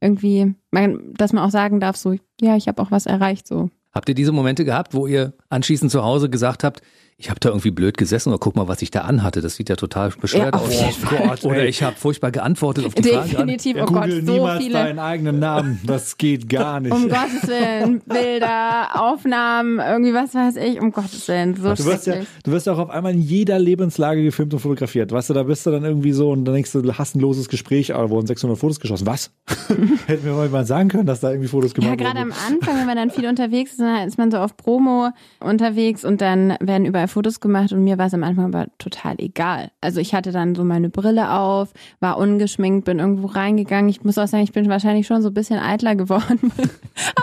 irgendwie, dass man auch sagen darf, so, ja, ich habe auch was erreicht, so. Habt ihr diese Momente gehabt, wo ihr anschließend zu Hause gesagt habt, ich habe da irgendwie blöd gesessen oder guck mal, was ich da anhatte. Das sieht ja total bescheuert Ja, aus. jeden Oh Gott, oder ich habe furchtbar geantwortet auf die Frage. Definitiv, oh Gott, Google so niemals viele. deinen eigenen Namen. Das geht gar nicht. Um Gottes Willen, Bilder, Aufnahmen, irgendwie was weiß ich, um Gottes Willen, so Du wirst, ja, du wirst ja auch auf einmal in jeder Lebenslage gefilmt und fotografiert. Weißt du, da bist du dann irgendwie so und dann denkst du, hast ein loses Gespräch, aber wurden 600 Fotos geschossen. Was? Hätten wir mal jemand sagen können, dass da irgendwie Fotos Ja, gemacht gerade wurden. am Anfang, wenn man dann viel unterwegs ist, dann ist man so auf Promo unterwegs und dann werden überall Fotos gemacht und mir war es am Anfang aber total egal. Also ich hatte dann so meine Brille auf, war ungeschminkt, bin irgendwo reingegangen. Ich muss auch sagen, ich bin wahrscheinlich schon so ein bisschen eitler geworden. am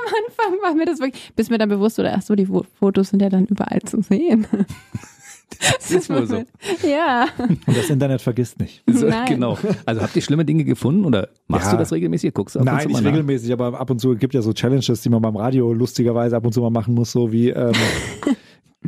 Anfang war mir das wirklich, bis mir dann bewusst wurde, ach so, die Fo- Fotos sind ja dann überall zu sehen. Das ist wohl so. Ja. Und das Internet vergisst nicht. So, Nein. Genau. Also habt ihr schlimme Dinge gefunden oder machst Ja. du das regelmäßig? Guckst du ab und Nein, zu nicht mal nach? regelmäßig, aber ab und zu gibt ja so Challenges, die man beim Radio lustigerweise ab und zu mal machen muss, so wie ähm,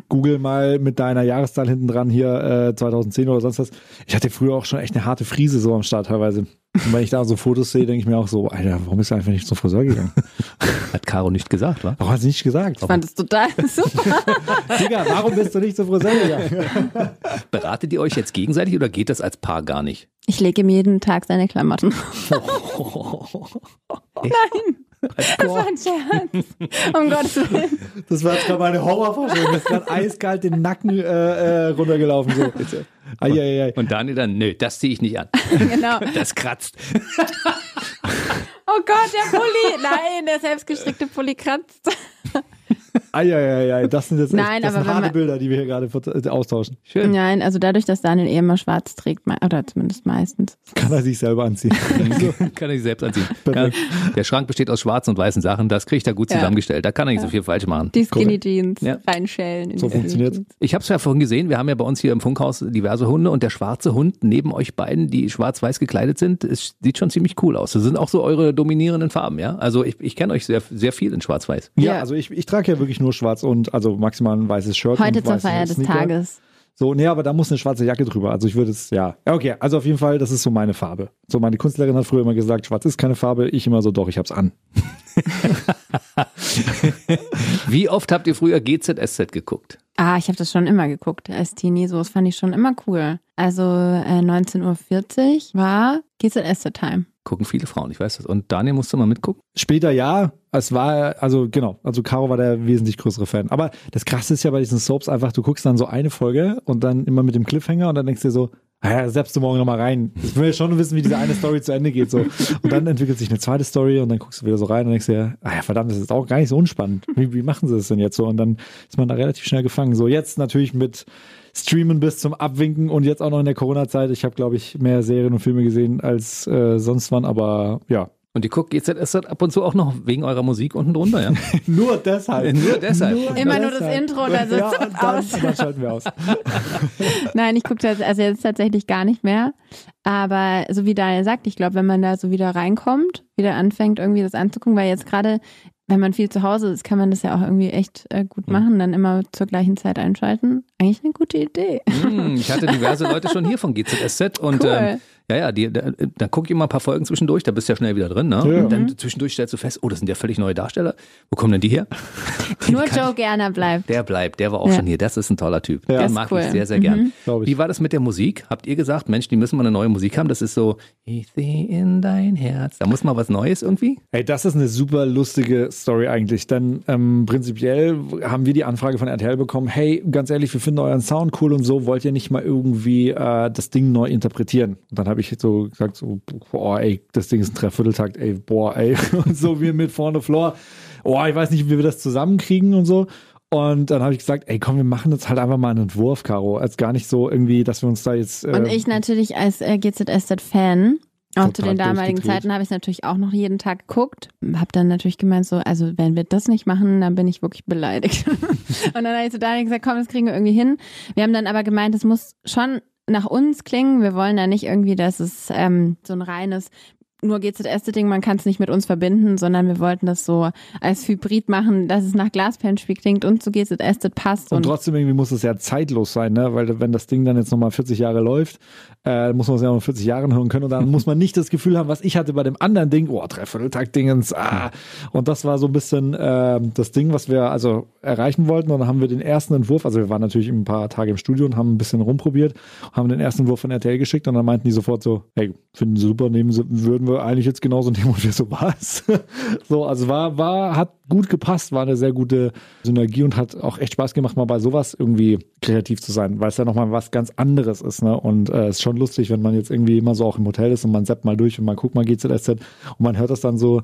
Google mal mit deiner Jahreszahl hinten dran hier äh, 2010 oder sonst was. Ich hatte früher auch schon echt eine harte Frise so am Start teilweise. Und wenn ich da so Fotos sehe, denke ich mir auch so, Alter, warum bist du einfach nicht zum Friseur gegangen? Hat Caro nicht gesagt, wa? Warum hast du nicht gesagt? Ich fand es total super. Digga, warum bist du nicht zum Friseur gegangen? Beratet ihr euch jetzt gegenseitig oder geht das als Paar gar nicht? Ich lege ihm jeden Tag seine Klamotten. Das war ein Scherz. Um Gottes Willen. Das war jetzt gerade meine Horrorvorstellung. Das ist gerade eiskalt den Nacken äh, äh, runtergelaufen. So. Eieiei. Und Daniel dann, nö, das ziehe ich nicht an. Genau. Das kratzt. Oh Gott, der Pulli. Nein, der selbstgestrickte Pulli kratzt. Eieiei. Das sind jetzt echt, Nein, das aber sind harte man- Bilder, die wir hier gerade äh, austauschen. Schön. Nein, also dadurch, dass Daniel eh immer schwarz trägt, oder zumindest meistens. Kann er sich selber anziehen. Kann er sich selbst anziehen. Ja, der Schrank besteht aus schwarzen und weißen Sachen. Das kriegt er gut Ja. zusammengestellt. Da kann er nicht so viel falsch machen. Die Skinny Jeans Ja. reinschälen. In So. Jeans. Ich habe es ja vorhin gesehen, wir haben ja bei uns hier im Funkhaus diverse Hunde und der schwarze Hund neben euch beiden, die schwarz-weiß gekleidet sind, es sieht schon ziemlich cool aus. Das sind auch so eure dominierenden Farben, ja? Also ich, ich kenne euch sehr, sehr viel in schwarz-weiß. Ja, Ja. also ich, ich trage ja wirklich nur schwarz und also maximal ein weißes Shirt. Heute und zur Feier des Sneaker. Tages. So, nee, aber da muss eine schwarze Jacke drüber. Also ich würde es, ja. Ja, Okay, also auf jeden Fall, das ist so meine Farbe. So, meine Kunstlehrerin hat früher immer gesagt, schwarz ist keine Farbe. Ich immer so, doch, ich hab's an. Wie oft habt ihr früher GZSZ geguckt? Ah, ich habe das schon immer geguckt als Teenie. So, das fand ich schon immer cool. Also äh, 19.40 Uhr war GZSZ Time. Gucken viele Frauen, ich weiß das. Und Daniel musste mal mitgucken. Später ja, es war, also genau, also Caro war der wesentlich größere Fan. Aber das Krasse ist ja bei diesen Soaps einfach, du guckst dann so eine Folge und dann immer mit dem Cliffhanger und dann denkst du dir so, ah ja, selbst du morgen nochmal rein. Ich will ja schon wissen, wie diese eine Story zu Ende geht. So. Und dann entwickelt sich eine zweite Story und dann guckst du wieder so rein und denkst dir, ah ja, verdammt, das ist auch gar nicht so unspannend. Wie, wie machen sie das denn jetzt so? Und dann ist man da relativ schnell gefangen. So, jetzt natürlich mit Streamen bis zum Abwinken und jetzt auch noch in der Corona-Zeit. Ich habe, glaube ich, mehr Serien und Filme gesehen als äh, sonst wann, aber ja, Und ihr guckt GZSZ ab und zu auch noch wegen eurer Musik unten drunter, ja? Nur deshalb. Nur deshalb. Immer nur das Intro, dann sitzt ja, und dann, aus. und dann schalten wir aus. Nein, ich gucke das also jetzt tatsächlich gar nicht mehr. Aber so wie Daniel sagt, ich glaube, wenn man da so wieder reinkommt, wieder anfängt, irgendwie das anzugucken, weil jetzt gerade, wenn man viel zu Hause ist, kann man das ja auch irgendwie echt äh, gut machen, dann immer zur gleichen Zeit einschalten. Eigentlich eine gute Idee. Hm, ich hatte diverse Leute schon hier von GZSZ und Cool. ähm, ja, ja, die, da, da guck ich immer ein paar Folgen zwischendurch, da bist du ja schnell wieder drin, ne? Ja. Und dann zwischendurch stellst du fest, oh, das sind ja völlig neue Darsteller. Wo kommen denn die her? Nur Joe Gerner bleibt. Der bleibt, der war auch Ja. schon hier. Das ist ein toller Typ. Ja. Den mag cool. ich sehr, sehr Mhm. gern. Ich. Wie war das mit der Musik? Habt ihr gesagt, Mensch, die müssen mal eine neue Musik haben? Das ist so, ich sehe in dein Herz. Da muss mal was Neues irgendwie. Hey, das ist eine super lustige Story eigentlich, denn ähm, prinzipiell haben wir die Anfrage von RTL bekommen, hey, ganz ehrlich, wir finden euren Sound cool und so, wollt ihr nicht mal irgendwie äh, das Ding neu interpretieren? Und dann habe ich so gesagt, so, boah, ey, das Ding ist ein Dreivierteltakt, ey, boah, ey, und so wie mit vorne Floor, oh, ich weiß nicht, wie wir das zusammenkriegen und so. Und dann habe ich gesagt, ey, komm, wir machen jetzt halt einfach mal einen Entwurf, Caro, als gar nicht so irgendwie, dass wir uns da jetzt... Äh, Und ich natürlich als äh, GZSZ-Fan Auch zu den damaligen Zeiten habe ich es natürlich auch noch jeden Tag geguckt. Habe dann natürlich gemeint, so, also wenn wir das nicht machen, dann bin ich wirklich beleidigt. und dann habe ich zu Daniel gesagt, komm, das kriegen wir irgendwie hin. Wir haben dann aber gemeint, es muss schon nach uns klingen. Wir wollen da nicht irgendwie, dass es ähm, so ein reines nur GZS-Ding, man kann es nicht mit uns verbinden, sondern wir wollten das so als Hybrid machen, dass es nach Glaspenspiel klingt und zu GZS das passt. Und, und trotzdem irgendwie muss es ja zeitlos sein, ne? weil wenn das Ding dann jetzt nochmal 40 Jahre läuft, äh, muss man es ja noch 40 Jahren hören können und dann muss man nicht das Gefühl haben, was ich hatte bei dem anderen Ding, oh, Dreivierteltakt-Dingens, ah. Und das war so ein bisschen äh, das Ding, was wir also erreichen wollten und dann haben wir den ersten Entwurf, also wir waren natürlich ein paar Tage im Studio und haben ein bisschen rumprobiert, haben den ersten Entwurf von RTL geschickt und dann meinten die sofort so, hey, finden sie super, nehmen sie, würden wir eigentlich jetzt genauso nehmen und wir so, was? so, also war, war, hat gut gepasst, war eine sehr gute Synergie und hat auch echt Spaß gemacht, mal bei sowas irgendwie kreativ zu sein, weil es ja nochmal was ganz anderes ist, ne? Und es äh, ist schon lustig, wenn man jetzt irgendwie immer so auch im Hotel ist und man zappt mal durch und man guckt mal GZSZ und man hört das dann so,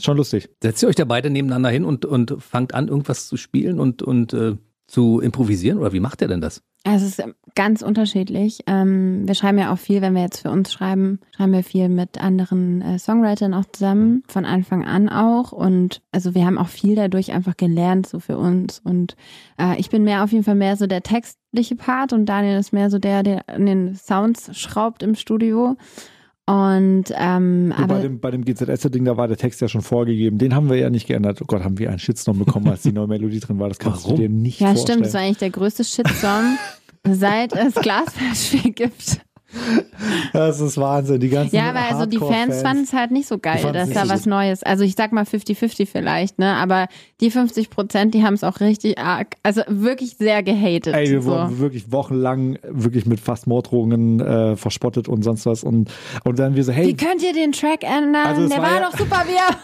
schon lustig. Setzt ihr euch da beide nebeneinander hin und, und fangt an, irgendwas zu spielen und, und äh, zu improvisieren oder wie macht ihr denn das? Also es ist ganz unterschiedlich. Ähm, wir schreiben ja auch viel, wenn wir jetzt für uns schreiben, schreiben wir viel mit anderen äh, Songwritern auch zusammen, von Anfang an auch. Und also wir haben auch viel dadurch einfach gelernt, so für uns. Und äh, ich bin mehr auf jeden Fall mehr so der textliche Part und Daniel ist mehr so der, der an den Sounds schraubt im Studio. Und ähm, aber bei dem, bei dem GZS-Ding, da war der Text ja schon vorgegeben. Den haben wir ja nicht geändert. Oh Gott, haben wir einen Shitstorm bekommen, als die neue Melodie drin war. Das kannst Warum? du dir nicht ja, vorstellen. Ja, stimmt. Das war eigentlich der größte Shitstorm, seit es Glasflaschspiel gibt. Das ist Wahnsinn. Die ganzen Ja, aber also die Fans fanden es halt nicht so geil, dass da was Neues. Also ich sag mal 50-50 vielleicht, ne? Aber die 50 Prozent, die haben es auch richtig arg, also wirklich sehr gehatet. Ey, wir so. wurden wirklich wochenlang wirklich mit fast Morddrohungen äh, verspottet und sonst was. Und, und dann wir so, hey. Wie könnt ihr den Track ändern? Also Der war, war ja doch super, wie er.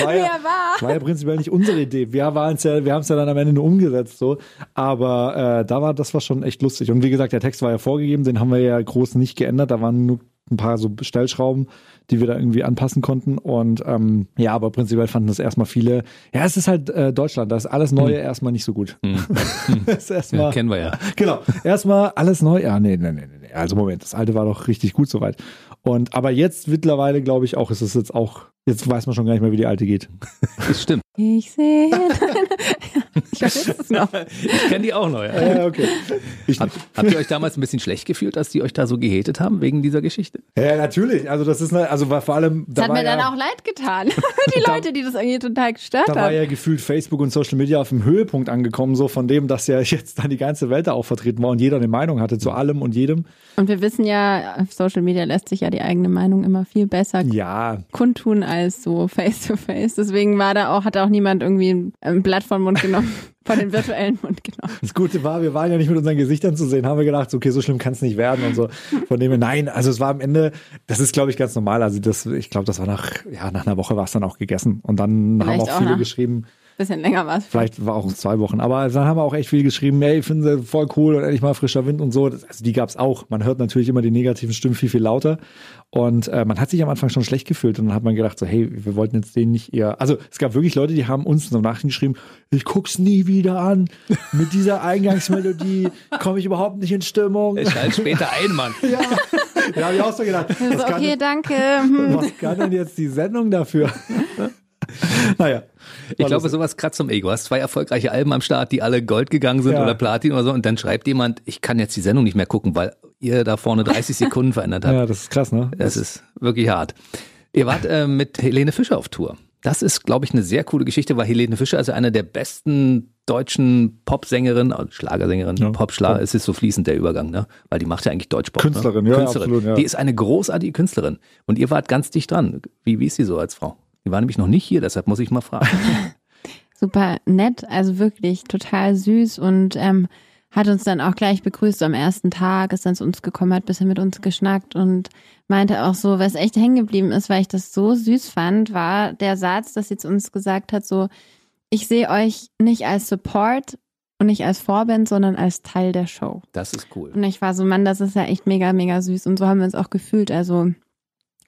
War ja, war. war ja prinzipiell nicht unsere Idee. Wir, ja, wir haben es ja dann am Ende nur umgesetzt, so. Aber äh, da war, das war schon echt lustig. Und wie gesagt, der Text war ja vorgegeben, den haben wir ja groß nicht geändert. Da waren nur ein paar so Stellschrauben, die wir da irgendwie anpassen konnten. Und ähm, ja, aber prinzipiell fanden das erstmal viele. Ja, es ist halt äh, Deutschland, da ist alles Neue hm. erstmal nicht so gut. Hm. das erstmal, ja, kennen wir ja. Genau. Erstmal alles neu. Ja, nee, nee, nee, nee. Also Moment, das alte war doch richtig gut soweit. Und aber jetzt mittlerweile, glaube ich, auch ist es jetzt auch Jetzt weiß man schon gar nicht mehr, wie die alte geht. Das stimmt. Ich sehe. ich weiß es noch. Ich kenne die auch noch. Ja. ja okay. Hab, habt ihr euch damals ein bisschen schlecht gefühlt, dass die euch da so gehatet haben wegen dieser Geschichte? Ja, natürlich. Also das ist, also war vor allem. Das da hat mir ja, dann auch leid getan. die Leute, die das irgendwie total gestört haben. Da war ja gefühlt Facebook und Social Media auf dem Höhepunkt angekommen, so von dem, dass ja jetzt dann die ganze Welt da auch vertreten war und jeder eine Meinung hatte zu allem und jedem. Und wir wissen ja, auf Social Media lässt sich ja die eigene Meinung immer viel besser ja. kundtun als so face to face. Deswegen war da auch, hat auch niemand irgendwie ein Blatt vom Mund genommen, von den virtuellen Mund genommen. Das Gute war, wir waren ja nicht mit unseren Gesichtern zu sehen, haben wir gedacht, okay, so schlimm kann es nicht werden und so. Von dem her, nein, also es war am Ende, das ist glaube ich ganz normal. Also das, ich glaube, das war nach, ja, nach einer Woche war es dann auch gegessen. Und dann Vielleicht haben auch viele auch geschrieben, Bisschen länger war es. Vielleicht war auch zwei Wochen. Aber dann haben wir auch echt viel geschrieben, ey, finden sie voll cool und endlich mal frischer Wind und so. also die gab es auch. Man hört natürlich immer die negativen Stimmen viel, viel lauter. Und äh, man hat sich am Anfang schon schlecht gefühlt. Und dann hat man gedacht, so, hey, wir wollten jetzt den nicht eher. Also es gab wirklich Leute, die haben uns so Nachrichten geschrieben, ich guck's nie wieder an. Mit dieser Eingangsmelodie komme ich überhaupt nicht in Stimmung. Ich schalte später ein, Mann. ja. Da habe ich auch so gedacht. Also, okay, danke. Was kann denn jetzt die Sendung dafür? naja. Ich glaube, sowas kratzt zum Ego. Du hast zwei erfolgreiche Alben am Start, die alle Gold gegangen sind ja. oder Platin oder so, und dann schreibt jemand, ich kann jetzt die Sendung nicht mehr gucken, weil ihr da vorne 30 Sekunden verändert habt. Ja, das ist krass, ne? Das ist wirklich hart. Ihr wart äh, mit Helene Fischer auf Tour. Das ist, glaube ich, eine sehr coole Geschichte, weil Helene Fischer ist eine der besten deutschen Popsängerinnen, also Schlagersängerin, ja, Popschlager, es ist so fließend der Übergang, ne? Weil die macht ja eigentlich Deutschpop. Ne? Künstlerin, ne? ja, Künstlerin. Absolut, ja. Die ist eine großartige Künstlerin. Und ihr wart ganz dicht dran. Wie, wie ist sie so als Frau? Die war nämlich noch nicht hier, deshalb muss ich mal fragen. Super nett, also wirklich total süß und ähm, hat uns dann auch gleich begrüßt am ersten Tag, ist dann zu uns gekommen, hat ein bisschen mit uns geschnackt und meinte auch so, was echt hängen geblieben ist, weil ich das so süß fand, war der Satz, dass sie zu uns gesagt hat, so, ich sehe euch nicht als Support und nicht als Vorband, sondern als Teil der Show. Das ist cool. Und ich war so, Mann, das ist ja echt mega, mega süß und so haben wir uns auch gefühlt, also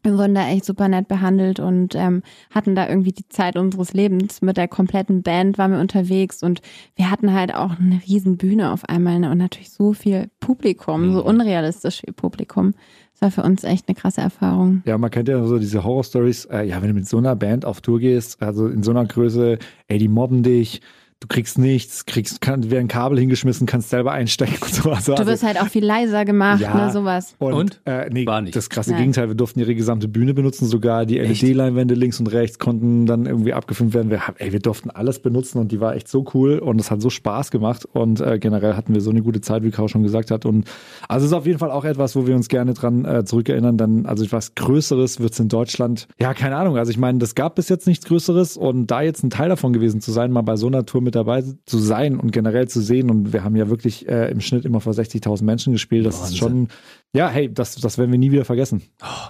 Wir wurden da echt super nett behandelt und ähm, hatten da irgendwie die Zeit unseres Lebens. Mit der kompletten Band waren wir unterwegs und wir hatten halt auch eine riesen Bühne auf einmal ne? und natürlich so viel Publikum, so Mhm. unrealistisch viel Publikum. Das war für uns echt eine krasse Erfahrung. Ja, man kennt ja so diese Horror-Stories. Äh, ja, wenn du mit so einer Band auf Tour gehst, also in so einer Größe, ey, die mobben dich, du kriegst nichts, kriegst, kann, werden Kabel hingeschmissen, kannst selber einstecken und so. Also, Du wirst halt auch viel leiser gemacht, Ja. ne, sowas. und, Und? Äh, nee, War nicht. das krasse Nein. Gegenteil, wir durften ihre gesamte Bühne benutzen, sogar die? LED-Leinwände links und rechts konnten dann irgendwie abgefilmt werden. Wir, ey, wir durften alles benutzen und die war echt so cool und es hat so Spaß gemacht und äh, generell hatten wir so eine gute Zeit, wie Kau schon gesagt hat. Und also es ist auf jeden Fall auch etwas, wo wir uns gerne dran äh, zurückerinnern. Dann, also was Größeres wird es in Deutschland, ja, keine Ahnung. Also ich meine, das gab bis jetzt nichts Größeres und da jetzt ein Teil davon gewesen zu sein, mal bei so einer Tour mit dabei zu sein und generell zu sehen. Und wir haben ja wirklich äh, im Schnitt immer vor 60.000 Menschen gespielt. Das Wahnsinn. ist schon, ja, hey, das, das werden wir nie wieder vergessen.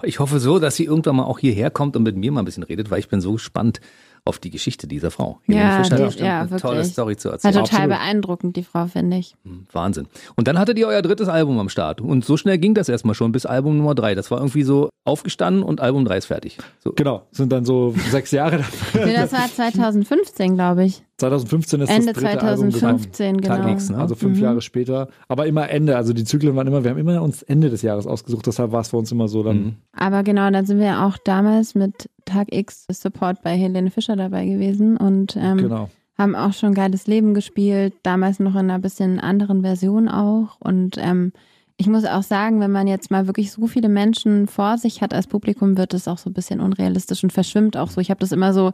Ich hoffe so, dass sie irgendwann mal auch hierher kommt und mit mir mal ein bisschen redet, weil ich bin so gespannt auf die Geschichte dieser Frau. Helene Ja, Fischer die- ja, eine tolle wirklich. Story zu War erzählen. total Absolut. beeindruckend, die Frau, finde ich. Wahnsinn. Und dann hattet ihr euer drittes Album am Start. Und so schnell ging das erstmal schon bis Album Nummer drei. Das war irgendwie so aufgestanden und Album drei ist fertig. So. Genau, sind dann so sechs Jahre. Nee, das war 2015, glaube ich. 2015 ist Ende das dritte Album gekommen. 2015, Tag genau. nix, ne? Also fünf Jahre später. Aber immer Ende. Also die Zyklen waren immer, wir haben immer uns Ende des Jahres ausgesucht. Deshalb war es für uns immer so dann. Mhm. Aber genau, dann sind wir ja auch damals mit Tag X Support bei Helene Fischer dabei gewesen und ähm, Genau. haben auch schon Geiles Leben gespielt, damals noch in einer bisschen anderen Version auch. Und ähm, ich muss auch sagen, wenn man jetzt mal wirklich so viele Menschen vor sich hat als Publikum, wird es auch so ein bisschen unrealistisch und verschwimmt auch so. Ich habe das immer so ein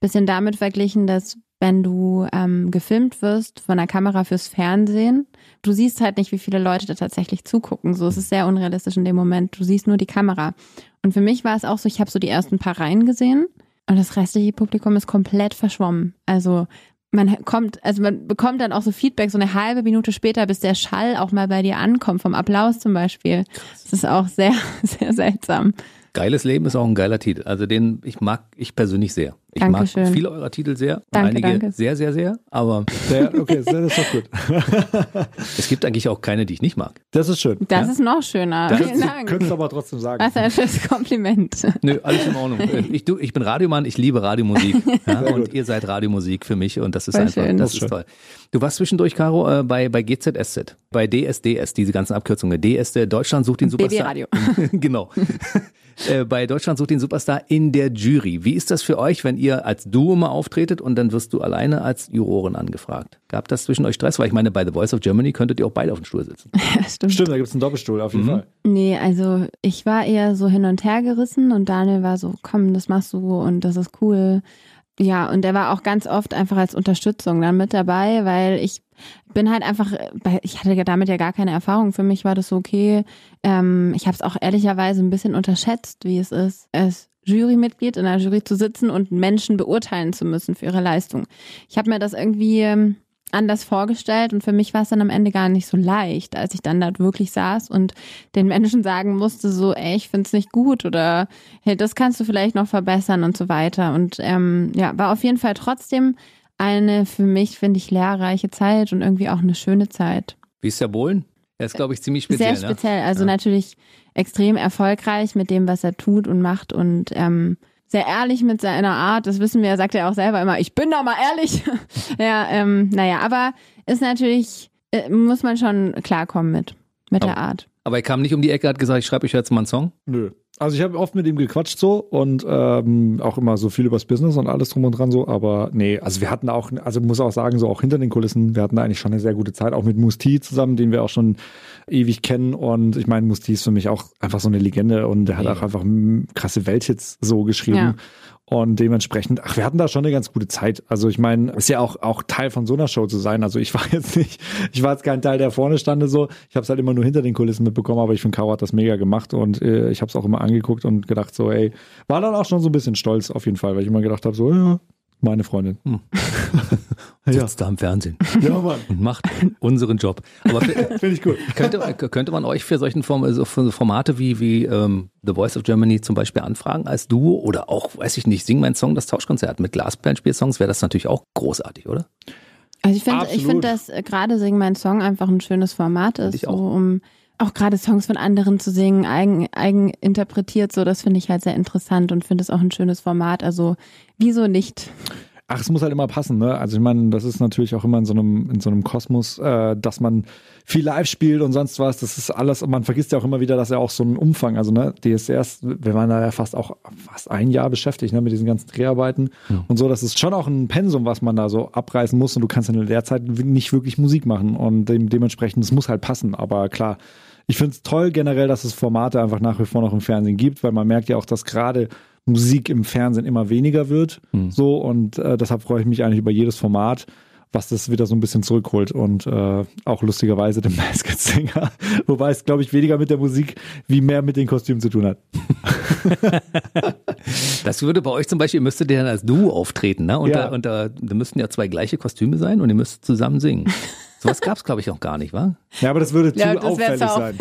bisschen damit verglichen, dass wenn du ähm, gefilmt wirst von der Kamera fürs Fernsehen, du siehst halt nicht, wie viele Leute da tatsächlich zugucken. So, es ist sehr unrealistisch in dem Moment. Du siehst nur die Kamera. Und für mich war es auch so, ich habe so die ersten paar Reihen gesehen und das restliche Publikum ist komplett verschwommen. Also man kommt, also man bekommt dann auch so Feedback so eine halbe Minute später, bis der Schall auch mal bei dir ankommt, vom Applaus zum Beispiel. Das ist auch sehr, sehr seltsam. Geiles Leben ist auch ein geiler Titel. Also den ich mag ich persönlich sehr. Ich Dankeschön. mag viele eurer Titel sehr. und Danke, einige danke. sehr, sehr, sehr. Aber Ja, okay, das ist doch gut. es gibt eigentlich auch keine, die ich nicht mag. Das ist schön. Das ist noch schöner. Vielen Dank. Könntest du aber trotzdem sagen. Was ein schönes Kompliment. Nö, alles in Ordnung. Ich, du, ich bin Radiomann, ich liebe Radiomusik. Ja, und gut. ihr seid Radiomusik für mich und das ist Voll einfach, schön. das Das ist toll. Du warst zwischendurch, Caro, äh, bei, bei GZSZ, bei DSDS, diese ganzen Abkürzungen. DSD, Deutschland sucht den Superstar. BB-Radio. genau. Äh, bei Deutschland sucht den Superstar in der Jury. Wie ist das für euch, wenn ihr als Duo mal auftretet und dann wirst du alleine als Jurorin angefragt? Gab das zwischen euch Stress? Weil ich meine, bei The Voice of Germany könntet ihr auch beide auf dem Stuhl sitzen. Ja, stimmt. Stimmt, da gibt es einen Doppelstuhl, auf jeden Mhm. Fall. Nee, also ich war eher so hin und her gerissen und Daniel war so, komm, das machst du und das ist cool. Ja, und er war auch ganz oft einfach als Unterstützung dann mit dabei, weil ich bin halt einfach, ich hatte ja damit ja gar keine Erfahrung. Für mich war das so okay. Ähm, ich habe es auch ehrlicherweise ein bisschen unterschätzt, wie es ist, als Jurymitglied in einer Jury zu sitzen und Menschen beurteilen zu müssen für ihre Leistung. Ich habe mir das irgendwie ähm, anders vorgestellt und für mich war es dann am Ende gar nicht so leicht, als ich dann dort wirklich saß und den Menschen sagen musste, so, ey, ich find's nicht gut oder hey, das kannst du vielleicht noch verbessern und so weiter. Und ähm, ja, war auf jeden Fall trotzdem eine für mich, finde ich, lehrreiche Zeit und irgendwie auch eine schöne Zeit. Wie ist der Bohlen? Er ist, glaube ich, ziemlich speziell. Sehr speziell. Also Ja. natürlich extrem erfolgreich mit dem, was er tut und macht und ähm, sehr ehrlich mit seiner Art. Das wissen wir, sagt er auch selber immer, ich bin doch mal ehrlich. ja, ähm, naja, aber ist natürlich, äh, muss man schon klarkommen mit, mit der Art. Aber er kam nicht um die Ecke, hat gesagt, ich schreibe euch jetzt mal einen Song. Nö. Also ich habe oft mit ihm gequatscht so und ähm, auch immer so viel übers Business und alles drum und dran so, aber nee, also wir hatten auch, also muss auch sagen, so auch hinter den Kulissen, wir hatten eigentlich schon eine sehr gute Zeit, auch mit Musti zusammen, den wir auch schon ewig kennen und ich meine, Musti ist für mich auch einfach so eine Legende und der hat Mega. auch einfach krasse Welthits so geschrieben. Ja. Und dementsprechend, ach, wir hatten da schon eine ganz gute Zeit. Also ich meine, ist ja auch, auch Teil von so einer Show zu sein. Also ich war jetzt nicht, ich war jetzt kein Teil, der vorne stande so. Ich habe es halt immer nur hinter den Kulissen mitbekommen, aber ich finde, Caro hat das mega gemacht und äh, ich habe es auch immer angeguckt und gedacht so, ey, war dann auch schon so ein bisschen stolz auf jeden Fall, weil ich immer gedacht habe, so, ja, meine Freundin. Ja. Sitzt da im Fernsehen Ja, Mann. und macht unseren Job. Aber Finde ich gut. könnte, könnte man euch für solchen Form, also Formate wie, wie ähm, The Voice of Germany zum Beispiel anfragen als Duo oder auch, weiß ich nicht, Sing mein Song, das Tauschkonzert mit Glasplanspielsongs, wäre das natürlich auch großartig, oder? Also ich finde, ich finde, dass äh, gerade Sing mein Song einfach ein schönes Format ist, ich so um auch gerade Songs von anderen zu singen, eigen, eigen interpretiert, so, das finde ich halt sehr interessant und finde es auch ein schönes Format. Also, wieso nicht? Ach, es muss halt immer passen, ne? Also ich meine, das ist natürlich auch immer in so einem, in so einem Kosmos, äh, dass man viel live spielt und sonst was. Das ist alles, man vergisst ja auch immer wieder, dass er auch so einen Umfang, also ne, DSDS, wir waren da ja fast auch fast ein Jahr beschäftigt, ne, mit diesen ganzen Dreharbeiten ja. und so. Das ist schon auch ein Pensum, was man da so abreißen muss und du kannst in der Zeit nicht wirklich Musik machen und dem, dementsprechend, es muss halt passen. Aber klar, ich finde es toll generell, dass es Formate einfach nach wie vor noch im Fernsehen gibt, weil man merkt ja auch, dass gerade Musik im Fernsehen immer weniger wird. Mhm. So und äh, deshalb freue ich mich eigentlich über jedes Format, was das wieder so ein bisschen zurückholt und äh, auch lustigerweise den Masked Singer, wobei es glaube ich weniger mit der Musik wie mehr mit den Kostümen zu tun hat. das würde bei euch zum Beispiel, müsstet ihr dann als Duo auftreten, ne? Und, ja. da, und da, da müssten ja zwei gleiche Kostüme sein und ihr müsst zusammen singen. Sowas gab es, glaube ich, auch gar nicht, wa? Ja, aber das würde zu ja, das auffällig, sein.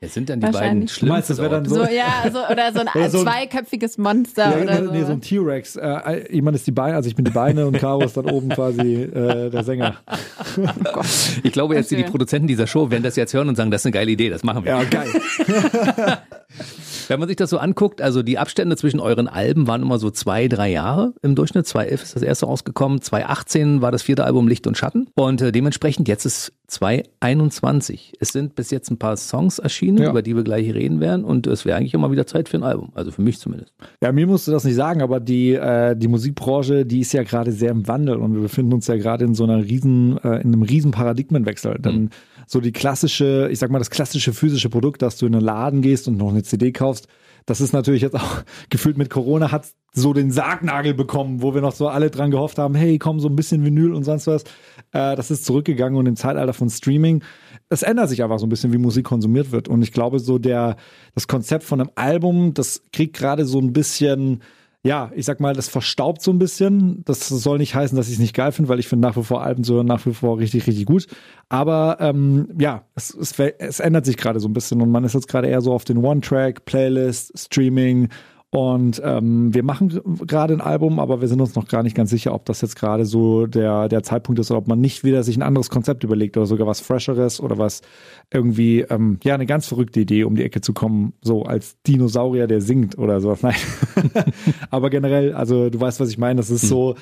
Jetzt sind dann die beiden schlimm. Meinst das wäre dann so? so ja, so, oder so ein oder so zweiköpfiges Monster ja, oder nee, so. Nee, so ein T-Rex. Äh, jemand ist die Beine, also ich bin die Beine und Caro ist dann oben quasi äh, der Sänger. Oh ich glaube jetzt, die, die Produzenten dieser Show werden das jetzt hören und sagen, das ist eine geile Idee, das machen wir. Ja, geil. Wenn man sich das so anguckt, also die Abstände zwischen euren Alben waren immer so zwei, drei Jahre im Durchschnitt. 2011 ist das erste rausgekommen, 2018 war das vierte Album Licht und Schatten und äh, dementsprechend jetzt ist 2021. Es sind bis jetzt ein paar Songs erschienen, ja. über die wir gleich reden werden und es wäre eigentlich immer wieder Zeit für ein Album, also für mich zumindest. Ja, mir musst du das nicht sagen, aber die, äh, die Musikbranche, die ist ja gerade sehr im Wandel und wir befinden uns ja gerade in so einer riesen, äh, in einem riesen Paradigmenwechsel. Denn mhm so die klassische, ich sag mal, das klassische physische Produkt, dass du in einen Laden gehst und noch eine CD kaufst, das ist natürlich jetzt auch gefühlt mit Corona hat so den Sargnagel bekommen, wo wir noch so alle dran gehofft haben, hey, komm, so ein bisschen Vinyl und sonst was. Äh, das ist zurückgegangen und im Zeitalter von Streaming, es ändert sich einfach so ein bisschen, wie Musik konsumiert wird. Und ich glaube, so der, das Konzept von einem Album, das kriegt gerade so ein bisschen, ja, ich sag mal, das verstaubt so ein bisschen. Das soll nicht heißen, dass ich es nicht geil finde, weil ich finde nach wie vor Alben zu hören nach wie vor richtig, richtig gut. Aber ähm, ja, es, es, es ändert sich gerade so ein bisschen und man ist jetzt gerade eher so auf den One-Track, Playlist, Streaming und ähm, wir machen gerade ein Album, aber wir sind uns noch gar nicht ganz sicher, ob das jetzt gerade so der, der Zeitpunkt ist oder ob man nicht wieder sich ein anderes Konzept überlegt oder sogar was Fresheres oder was irgendwie, ähm, ja, eine ganz verrückte Idee, um die Ecke zu kommen, so als Dinosaurier, der singt oder sowas. Nein. aber generell, also du weißt, was ich meine, das ist hm. so,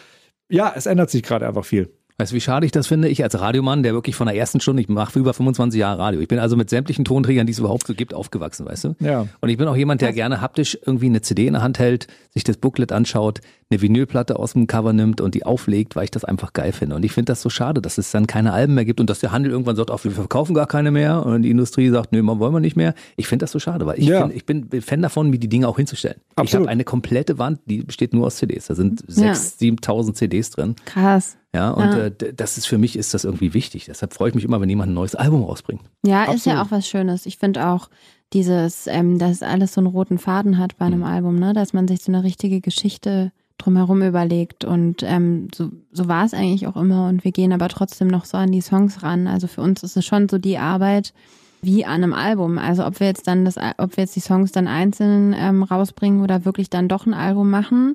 ja, es ändert sich gerade einfach viel. Weißt du, wie schade ich das finde? Ich als Radiomann, der wirklich von der ersten Stunde, ich mache über 25 Jahre Radio. Ich bin also mit sämtlichen Tonträgern, die es überhaupt so gibt, aufgewachsen, weißt du? Ja. Und ich bin auch jemand, der gerne haptisch irgendwie eine CD in der Hand hält, sich das Booklet anschaut, eine Vinylplatte aus dem Cover nimmt und die auflegt, weil ich das einfach geil finde. Und ich finde das so schade, dass es dann keine Alben mehr gibt und dass der Handel irgendwann sagt, ach, wir verkaufen gar keine mehr und die Industrie sagt, nö, wollen wir nicht mehr. Ich finde das so schade, weil ich, ja. find, ich bin Fan davon, mir die Dinge auch hinzustellen. Absolut. Ich habe eine komplette Wand, die besteht nur aus CDs. Da sind sechs, ja. 7.000 CDs drin. Krass. Ja, und ja. Äh, das ist für mich ist das irgendwie wichtig. Deshalb freue ich mich immer, wenn jemand ein neues Album rausbringt. Ja, Absolut. ist ja auch was Schönes. Ich finde auch dieses, ähm, dass alles so einen roten Faden hat bei einem mhm. Album, ne? dass man sich so eine richtige Geschichte drumherum überlegt. Und ähm, so, so war es eigentlich auch immer. Und wir gehen aber trotzdem noch so an die Songs ran. Also für uns ist es schon so die Arbeit wie an einem Album. Also ob wir jetzt dann das, ob wir jetzt die Songs dann einzeln ähm, rausbringen oder wirklich dann doch ein Album machen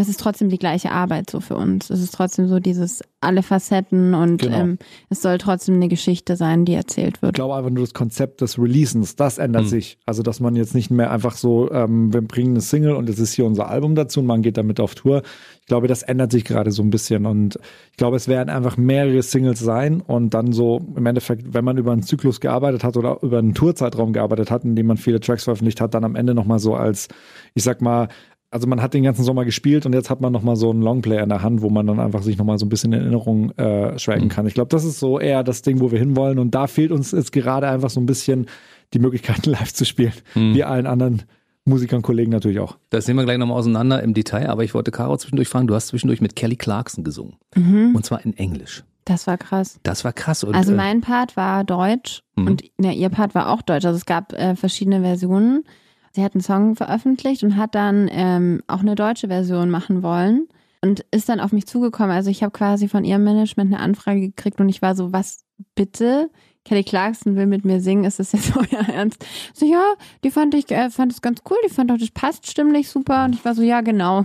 es ist trotzdem die gleiche Arbeit so für uns. Es ist trotzdem so dieses alle Facetten und genau. ähm, es soll trotzdem eine Geschichte sein, die erzählt wird. Ich glaube einfach nur das Konzept des Releasens, das ändert mhm. sich. Also dass man jetzt nicht mehr einfach so, ähm, wir bringen eine Single und es ist hier unser Album dazu und man geht damit auf Tour. Ich glaube, das ändert sich gerade so ein bisschen und ich glaube, es werden einfach mehrere Singles sein und dann so im Endeffekt, wenn man über einen Zyklus gearbeitet hat oder über einen Tourzeitraum gearbeitet hat, in dem man viele Tracks veröffentlicht hat, dann am Ende nochmal so als, ich sag mal, also man hat den ganzen Sommer gespielt und jetzt hat man nochmal so einen Longplayer in der Hand, wo man dann einfach sich nochmal so ein bisschen in Erinnerung äh, schwelgen mhm. kann. Ich glaube, das ist so eher das Ding, wo wir hinwollen und da fehlt uns jetzt gerade einfach so ein bisschen die Möglichkeit, live zu spielen, mhm. wie allen anderen Musikern, Kollegen natürlich auch. Das sehen wir gleich nochmal auseinander im Detail, aber ich wollte Caro zwischendurch fragen, du hast zwischendurch mit Kelly Clarkson gesungen mhm. und zwar in Englisch. Das war krass. Das war krass. Und, also äh, mein Part war Deutsch mhm. und ja, ihr Part war auch Deutsch. Also es gab äh, verschiedene Versionen. Sie hat einen Song veröffentlicht und hat dann ähm, auch eine deutsche Version machen wollen und ist dann auf mich zugekommen. Also ich habe quasi von ihrem Management eine Anfrage gekriegt und ich war so, was bitte? Kelly Clarkson will mit mir singen, ist das jetzt euer Ernst? So, ja, die fand ich, äh, fand es ganz cool, die fand auch, das passt stimmlich super. Und ich war so, ja, genau.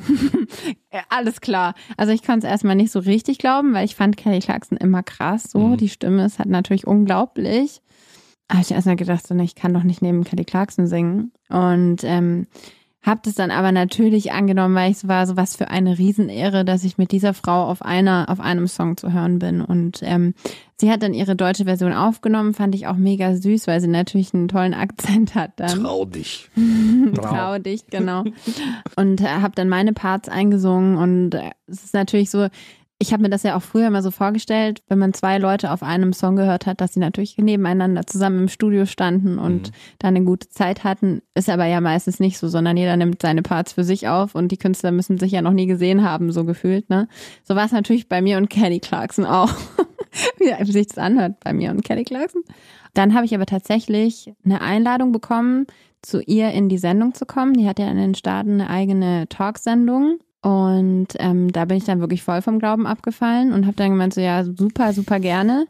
Alles klar. Also ich kann es erstmal nicht so richtig glauben, weil ich fand Kelly Clarkson immer krass so. Mhm. Die Stimme ist halt natürlich unglaublich. Habe ich erstmal gedacht, so, ich kann doch nicht neben Kelly Clarkson singen. Und ähm, habe das dann aber natürlich angenommen, weil ich so war, so was für eine Riesenehre, dass ich mit dieser Frau auf einer, auf einem Song zu hören bin. Und ähm, sie hat dann ihre deutsche Version aufgenommen, fand ich auch mega süß, weil sie natürlich einen tollen Akzent hat. Dann. Trau dich. Trau dich, genau. Und äh, habe dann meine Parts eingesungen und äh, es ist natürlich so, ich habe mir das ja auch früher mal so vorgestellt, wenn man zwei Leute auf einem Song gehört hat, dass sie natürlich nebeneinander zusammen im Studio standen und mhm. da eine gute Zeit hatten. Ist aber ja meistens nicht so, sondern jeder nimmt seine Parts für sich auf und die Künstler müssen sich ja noch nie gesehen haben, so gefühlt. Ne? So war es natürlich bei mir und Kelly Clarkson auch. Wie sich das anhört bei mir und Kelly Clarkson. Dann habe ich aber tatsächlich eine Einladung bekommen, zu ihr in die Sendung zu kommen. Die hat ja in den Staaten eine eigene Talksendung und ähm, da bin ich dann wirklich voll vom Glauben abgefallen und habe dann gemeint, so ja, super, super gerne.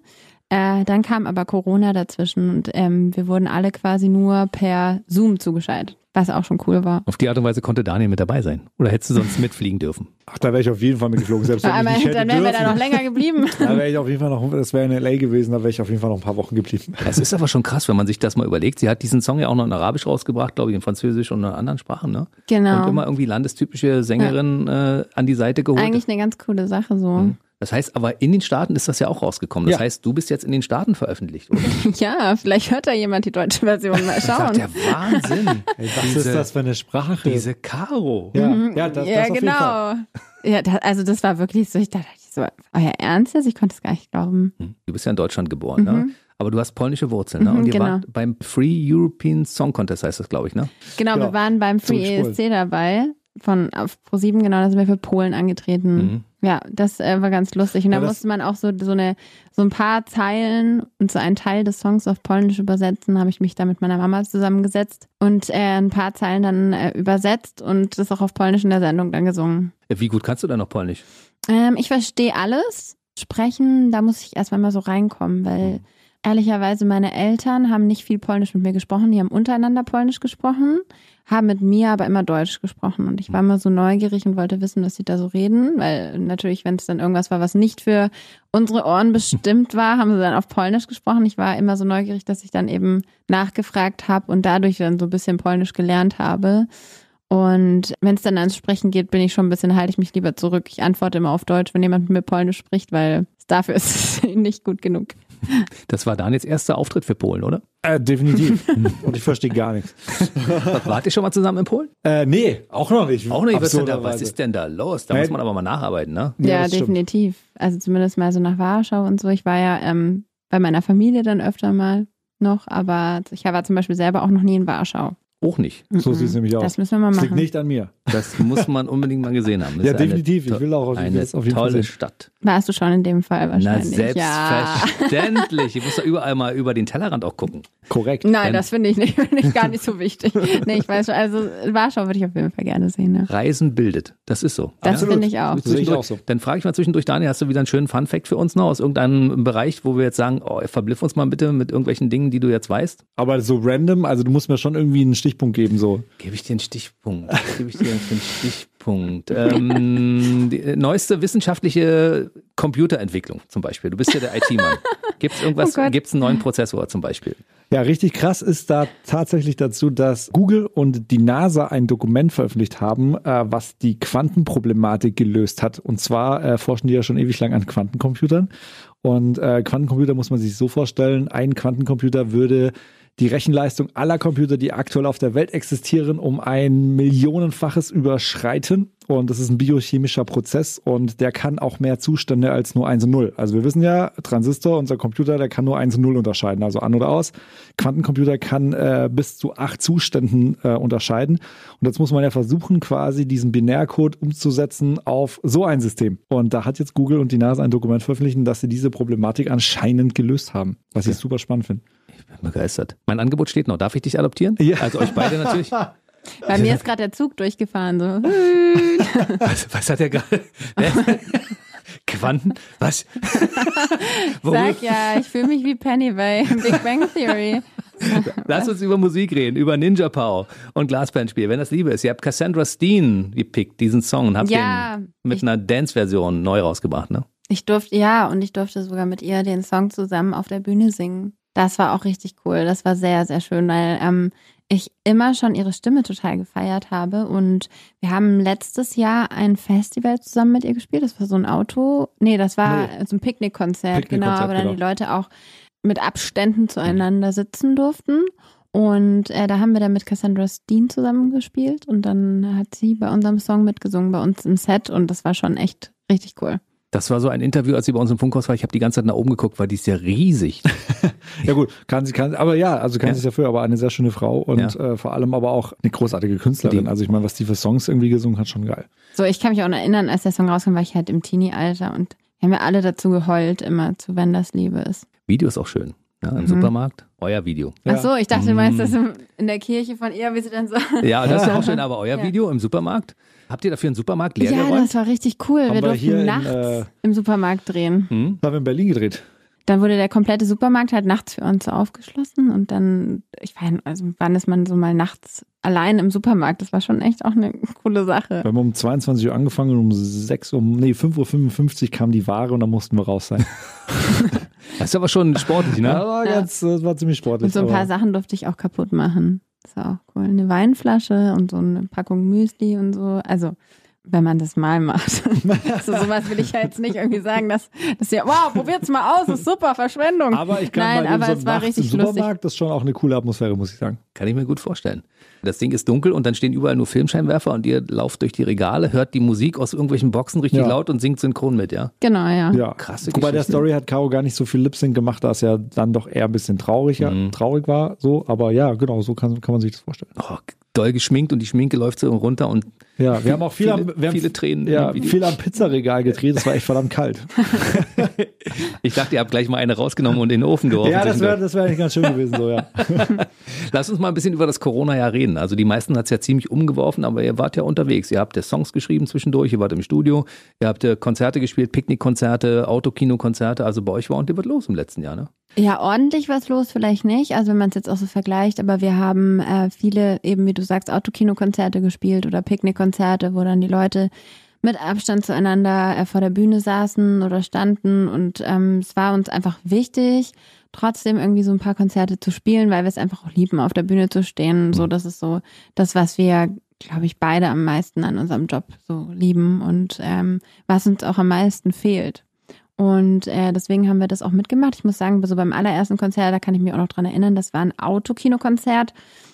Äh, dann kam aber Corona dazwischen und ähm, wir wurden alle quasi nur per Zoom zugeschaltet, was auch schon cool war. Auf die Art und Weise konnte Daniel mit dabei sein. Oder hättest du sonst mitfliegen dürfen? Ach, da wäre ich auf jeden Fall mitgeflogen. Selbst wenn ich nicht dann wären wir da noch länger geblieben. Da wäre ich auf jeden Fall noch, das wäre in LA gewesen, da wäre ich auf jeden Fall noch ein paar Wochen geblieben. Es ist aber schon krass, wenn man sich das mal überlegt. Sie hat diesen Song ja auch noch in Arabisch rausgebracht, glaube ich, in Französisch und in anderen Sprachen, ne? Genau. Und immer irgendwie landestypische Sängerin ja. äh, an die Seite geholt. Eigentlich eine ganz coole Sache so. Mhm. Das heißt, aber in den Staaten ist das ja auch rausgekommen. Das Ja. heißt, du bist jetzt in den Staaten veröffentlicht, oder? Ja, vielleicht hört da jemand die deutsche Version. Mal Das ist doch schauen. der Wahnsinn. Ey, was Diese- ist das für eine Sprache? Diese Caro. ja, ja, das, ja, das auf jeden Fall. genau. Ja, da, also das war wirklich so, ich dachte so, euer Ernst jetzt? Ich konnte es gar nicht glauben. Hm. Du bist ja in Deutschland geboren, ne? Aber du hast polnische Wurzeln, ne? Mhm, Und ihr genau. wart beim Free European Song Contest, heißt das, glaube ich, ne? Genau, Genau. wir waren beim Free. ESC dabei. Von auf Pro7, genau, da sind wir für Polen angetreten. Mhm. Ja, das äh, war ganz lustig. Und da musste man auch so, so, eine, so ein paar Zeilen und so einen Teil des Songs auf Polnisch übersetzen. habe ich mich da mit meiner Mama zusammengesetzt und äh, ein paar Zeilen dann äh, übersetzt und das auch auf Polnisch in der Sendung dann gesungen. Wie gut kannst du denn noch Polnisch? Ähm, ich verstehe alles. Sprechen, da muss ich erstmal mal so reinkommen, weil ehrlicherweise meine Eltern haben nicht viel Polnisch mit mir gesprochen. Die haben untereinander Polnisch gesprochen, haben mit mir aber immer Deutsch gesprochen. Und ich war immer so neugierig und wollte wissen, was sie da so reden, weil natürlich, wenn es dann irgendwas war, was nicht für unsere Ohren bestimmt war, haben sie dann auf Polnisch gesprochen. Ich war immer so neugierig, dass ich dann eben nachgefragt habe und dadurch dann so ein bisschen Polnisch gelernt habe. Und wenn es dann ans Sprechen geht, bin ich schon ein bisschen, halte ich mich lieber zurück. Ich antworte immer auf Deutsch, wenn jemand mit mir Polnisch spricht, weil dafür ist es nicht gut genug. Das war Daniels erster Auftritt für Polen, oder? Äh, definitiv. Und ich verstehe gar nichts. Wart ihr schon mal zusammen in Polen? Äh, nee, auch noch nicht. Auch nicht. Was, ist denn da, was ist denn da los? Da Nee. muss man aber mal nacharbeiten, ne? Ja, Ja, das stimmt. definitiv. Also zumindest mal so nach Warschau und so. Ich war ja ähm, bei meiner Familie dann öfter mal noch, aber ich war zum Beispiel selber auch noch nie in Warschau. Auch nicht. So Mhm. sieht es nämlich aus. Das müssen wir mal Das liegt machen. nicht an mir. Das muss man unbedingt mal gesehen haben. Das Ja, eine definitiv. Ich will auch auf- eine jeden Fall tolle sehen. Stadt. Warst du schon in dem Fall Na, wahrscheinlich? Ja. selbstverständlich. Ich muss da überall mal über den Tellerrand auch gucken. Korrekt. Nein, Wenn- das finde ich nicht, finde ich gar nicht so wichtig. Nee, ich weiß schon, also Warschau würde ich auf jeden Fall gerne sehen. Ne? Reisen bildet. Das ist so. Das finde ich auch. Sehe ich auch so. Dann frage ich mal zwischendurch, Daniel, hast du wieder einen schönen Fun-Fact für uns noch aus irgendeinem Bereich, wo wir jetzt sagen, oh, verbliff uns mal bitte mit irgendwelchen Dingen, die du jetzt weißt? Aber so random, also du musst mir schon irgendwie einen Stichpunkt geben, so. Gebe ich dir einen Stichpunkt. Gebe ich dir einen Stichpunkt. Ähm, die neueste wissenschaftliche Computerentwicklung zum Beispiel. Du bist ja der IT-Mann. Gibt es irgendwas, Oh gibt es einen neuen Prozessor zum Beispiel? Ja, richtig krass ist da tatsächlich dazu, dass Google und die NASA ein Dokument veröffentlicht haben, äh, was die Quantenproblematik gelöst hat. Und zwar äh, forschen die ja schon ewig lang an Quantencomputern. Und äh, Quantencomputer muss man sich so vorstellen, ein Quantencomputer würde die Rechenleistung aller Computer, die aktuell auf der Welt existieren, um ein Millionenfaches überschreiten. Und das ist ein biochemischer Prozess und der kann auch mehr Zustände als nur 1 und 0. Also wir wissen ja, Transistor, unser Computer, der kann nur 1 und 0 unterscheiden, also an oder aus. Quantencomputer kann äh, bis zu acht Zuständen äh, unterscheiden. Und jetzt muss man ja versuchen, quasi diesen Binärcode umzusetzen auf so ein System. Und da hat jetzt Google und die NASA ein Dokument veröffentlicht, dass sie diese Problematik anscheinend gelöst haben, was ich super spannend finde. Ich bin begeistert. Mein Angebot steht noch. Darf ich dich adoptieren? Ja. Also euch beide natürlich. Bei mir ist gerade der Zug durchgefahren. So. Was, was hat er gerade? Quanten? Was? Sag ja, ich fühle mich wie Penny bei Big Bang Theory. Lass uns über Musik reden, über Ninja Pow und Glasbandspiel. Wenn das Liebe ist, ihr habt Cassandra Steen gepickt, diesen Song, und habt Ja, den mit ich- einer Dance-Version neu rausgebracht, ne? Ich durfte, ja, und ich durfte sogar mit ihr den Song zusammen auf der Bühne singen. Das war auch richtig cool. Das war sehr, sehr schön, weil ähm, ich immer schon ihre Stimme total gefeiert habe. Und wir haben letztes Jahr ein Festival zusammen mit ihr gespielt. Das war so ein Auto. Nee, das war nee. so ein Picknickkonzert, Picknick genau, aber dann genau. die Leute auch mit Abständen zueinander sitzen durften. Und äh, da haben wir dann mit Cassandra Steen zusammengespielt und dann hat sie bei unserem Song mitgesungen, bei uns im Set und das war schon echt richtig cool. Das war so ein Interview, als sie bei uns im Funkhaus war. Ich habe die ganze Zeit nach oben geguckt, weil die ist ja riesig. ja gut, kann sie, kann, aber ja, also kann ja. sie dafür, aber eine sehr schöne Frau und ja. äh, vor allem aber auch eine großartige Künstlerin. Die. Also ich meine, was die für Songs irgendwie gesungen hat, schon geil. So, ich kann mich auch noch erinnern, als der Song rauskam, war ich halt im Teenie-Alter und haben wir alle dazu geheult, immer zu Wenn das Liebe ist. Video ist auch schön. Ja, Im mhm. Supermarkt, euer Video. Ach so, ich dachte, du meinst das mhm. in der Kirche von ihr, wie sie dann so. Ja, das ist ja auch schön, aber euer ja. Video im Supermarkt. Habt ihr dafür einen Supermarkt leer Ja, geräumt? das war richtig cool. Haben wir durften nachts in, äh, im Supermarkt drehen. Hm? Haben wir in Berlin gedreht. Dann wurde der komplette Supermarkt halt nachts für uns aufgeschlossen und dann, ich weiß, also wann ist man so mal nachts allein im Supermarkt? Das war schon echt auch eine coole Sache. Wir haben um 22 Uhr angefangen und um 6 um, nee, 5.55 Uhr kam die Ware und dann mussten wir raus sein. das ist aber schon sportlich, ne? Ja, war, ganz, das war ziemlich sportlich. Und so ein paar Sachen durfte ich auch kaputt machen. War auch cool. Eine Weinflasche und so eine Packung Müsli und so. Also wenn man das mal macht. also sowas will ich ja jetzt nicht irgendwie sagen, dass, dass ja, wow, probiert's mal aus, ist super, Verschwendung. Aber ich kann Nein, aber so es war richtig im Supermarkt, lustig. das ist schon auch eine coole Atmosphäre, muss ich sagen. Kann ich mir gut vorstellen. Das Ding ist dunkel und dann stehen überall nur Filmscheinwerfer und ihr lauft durch die Regale, hört die Musik aus irgendwelchen Boxen richtig ja. laut und singt synchron mit, ja? Genau, ja. ja. Krasse Bei der Story hat Caro gar nicht so viel Lip-Sync gemacht, da es ja dann doch eher ein bisschen traurig, mhm. traurig war, so. Aber ja, genau, so kann, kann man sich das vorstellen. Oh, doll geschminkt und die Schminke läuft so runter und ja, wir haben auch viel viele, am, wir haben viele Tränen. Ja, viel am Pizzaregal gedreht. Das war echt verdammt kalt. ich dachte, ihr habt gleich mal eine rausgenommen und in den Ofen geworfen. Ja, das wäre das wäre eigentlich ganz schön gewesen so, ja. Lass uns mal ein bisschen über das Corona-Jahr reden. Also die meisten hat es ja ziemlich umgeworfen, aber ihr wart ja unterwegs. Ihr habt ja Songs geschrieben zwischendurch, ihr wart im Studio, ihr habt Konzerte gespielt, Picknickkonzerte, Autokinokonzerte. Also bei euch war ordentlich was los im letzten Jahr, ne? Ja, ordentlich was los vielleicht nicht, also wenn man es jetzt auch so vergleicht, aber wir haben äh, viele, eben wie du sagst, Autokinokonzerte gespielt oder Picknickkonzerte, wo dann die Leute mit Abstand zueinander äh, vor der Bühne saßen oder standen und ähm, es war uns einfach wichtig, trotzdem irgendwie so ein paar Konzerte zu spielen, weil wir es einfach auch lieben, auf der Bühne zu stehen. So, das ist so das, was wir, glaube ich, beide am meisten an unserem Job so lieben und ähm, was uns auch am meisten fehlt. Und äh, deswegen haben wir das auch mitgemacht. Ich muss sagen, so beim allerersten Konzert, da kann ich mich auch noch dran erinnern, das war ein Autokinokonzert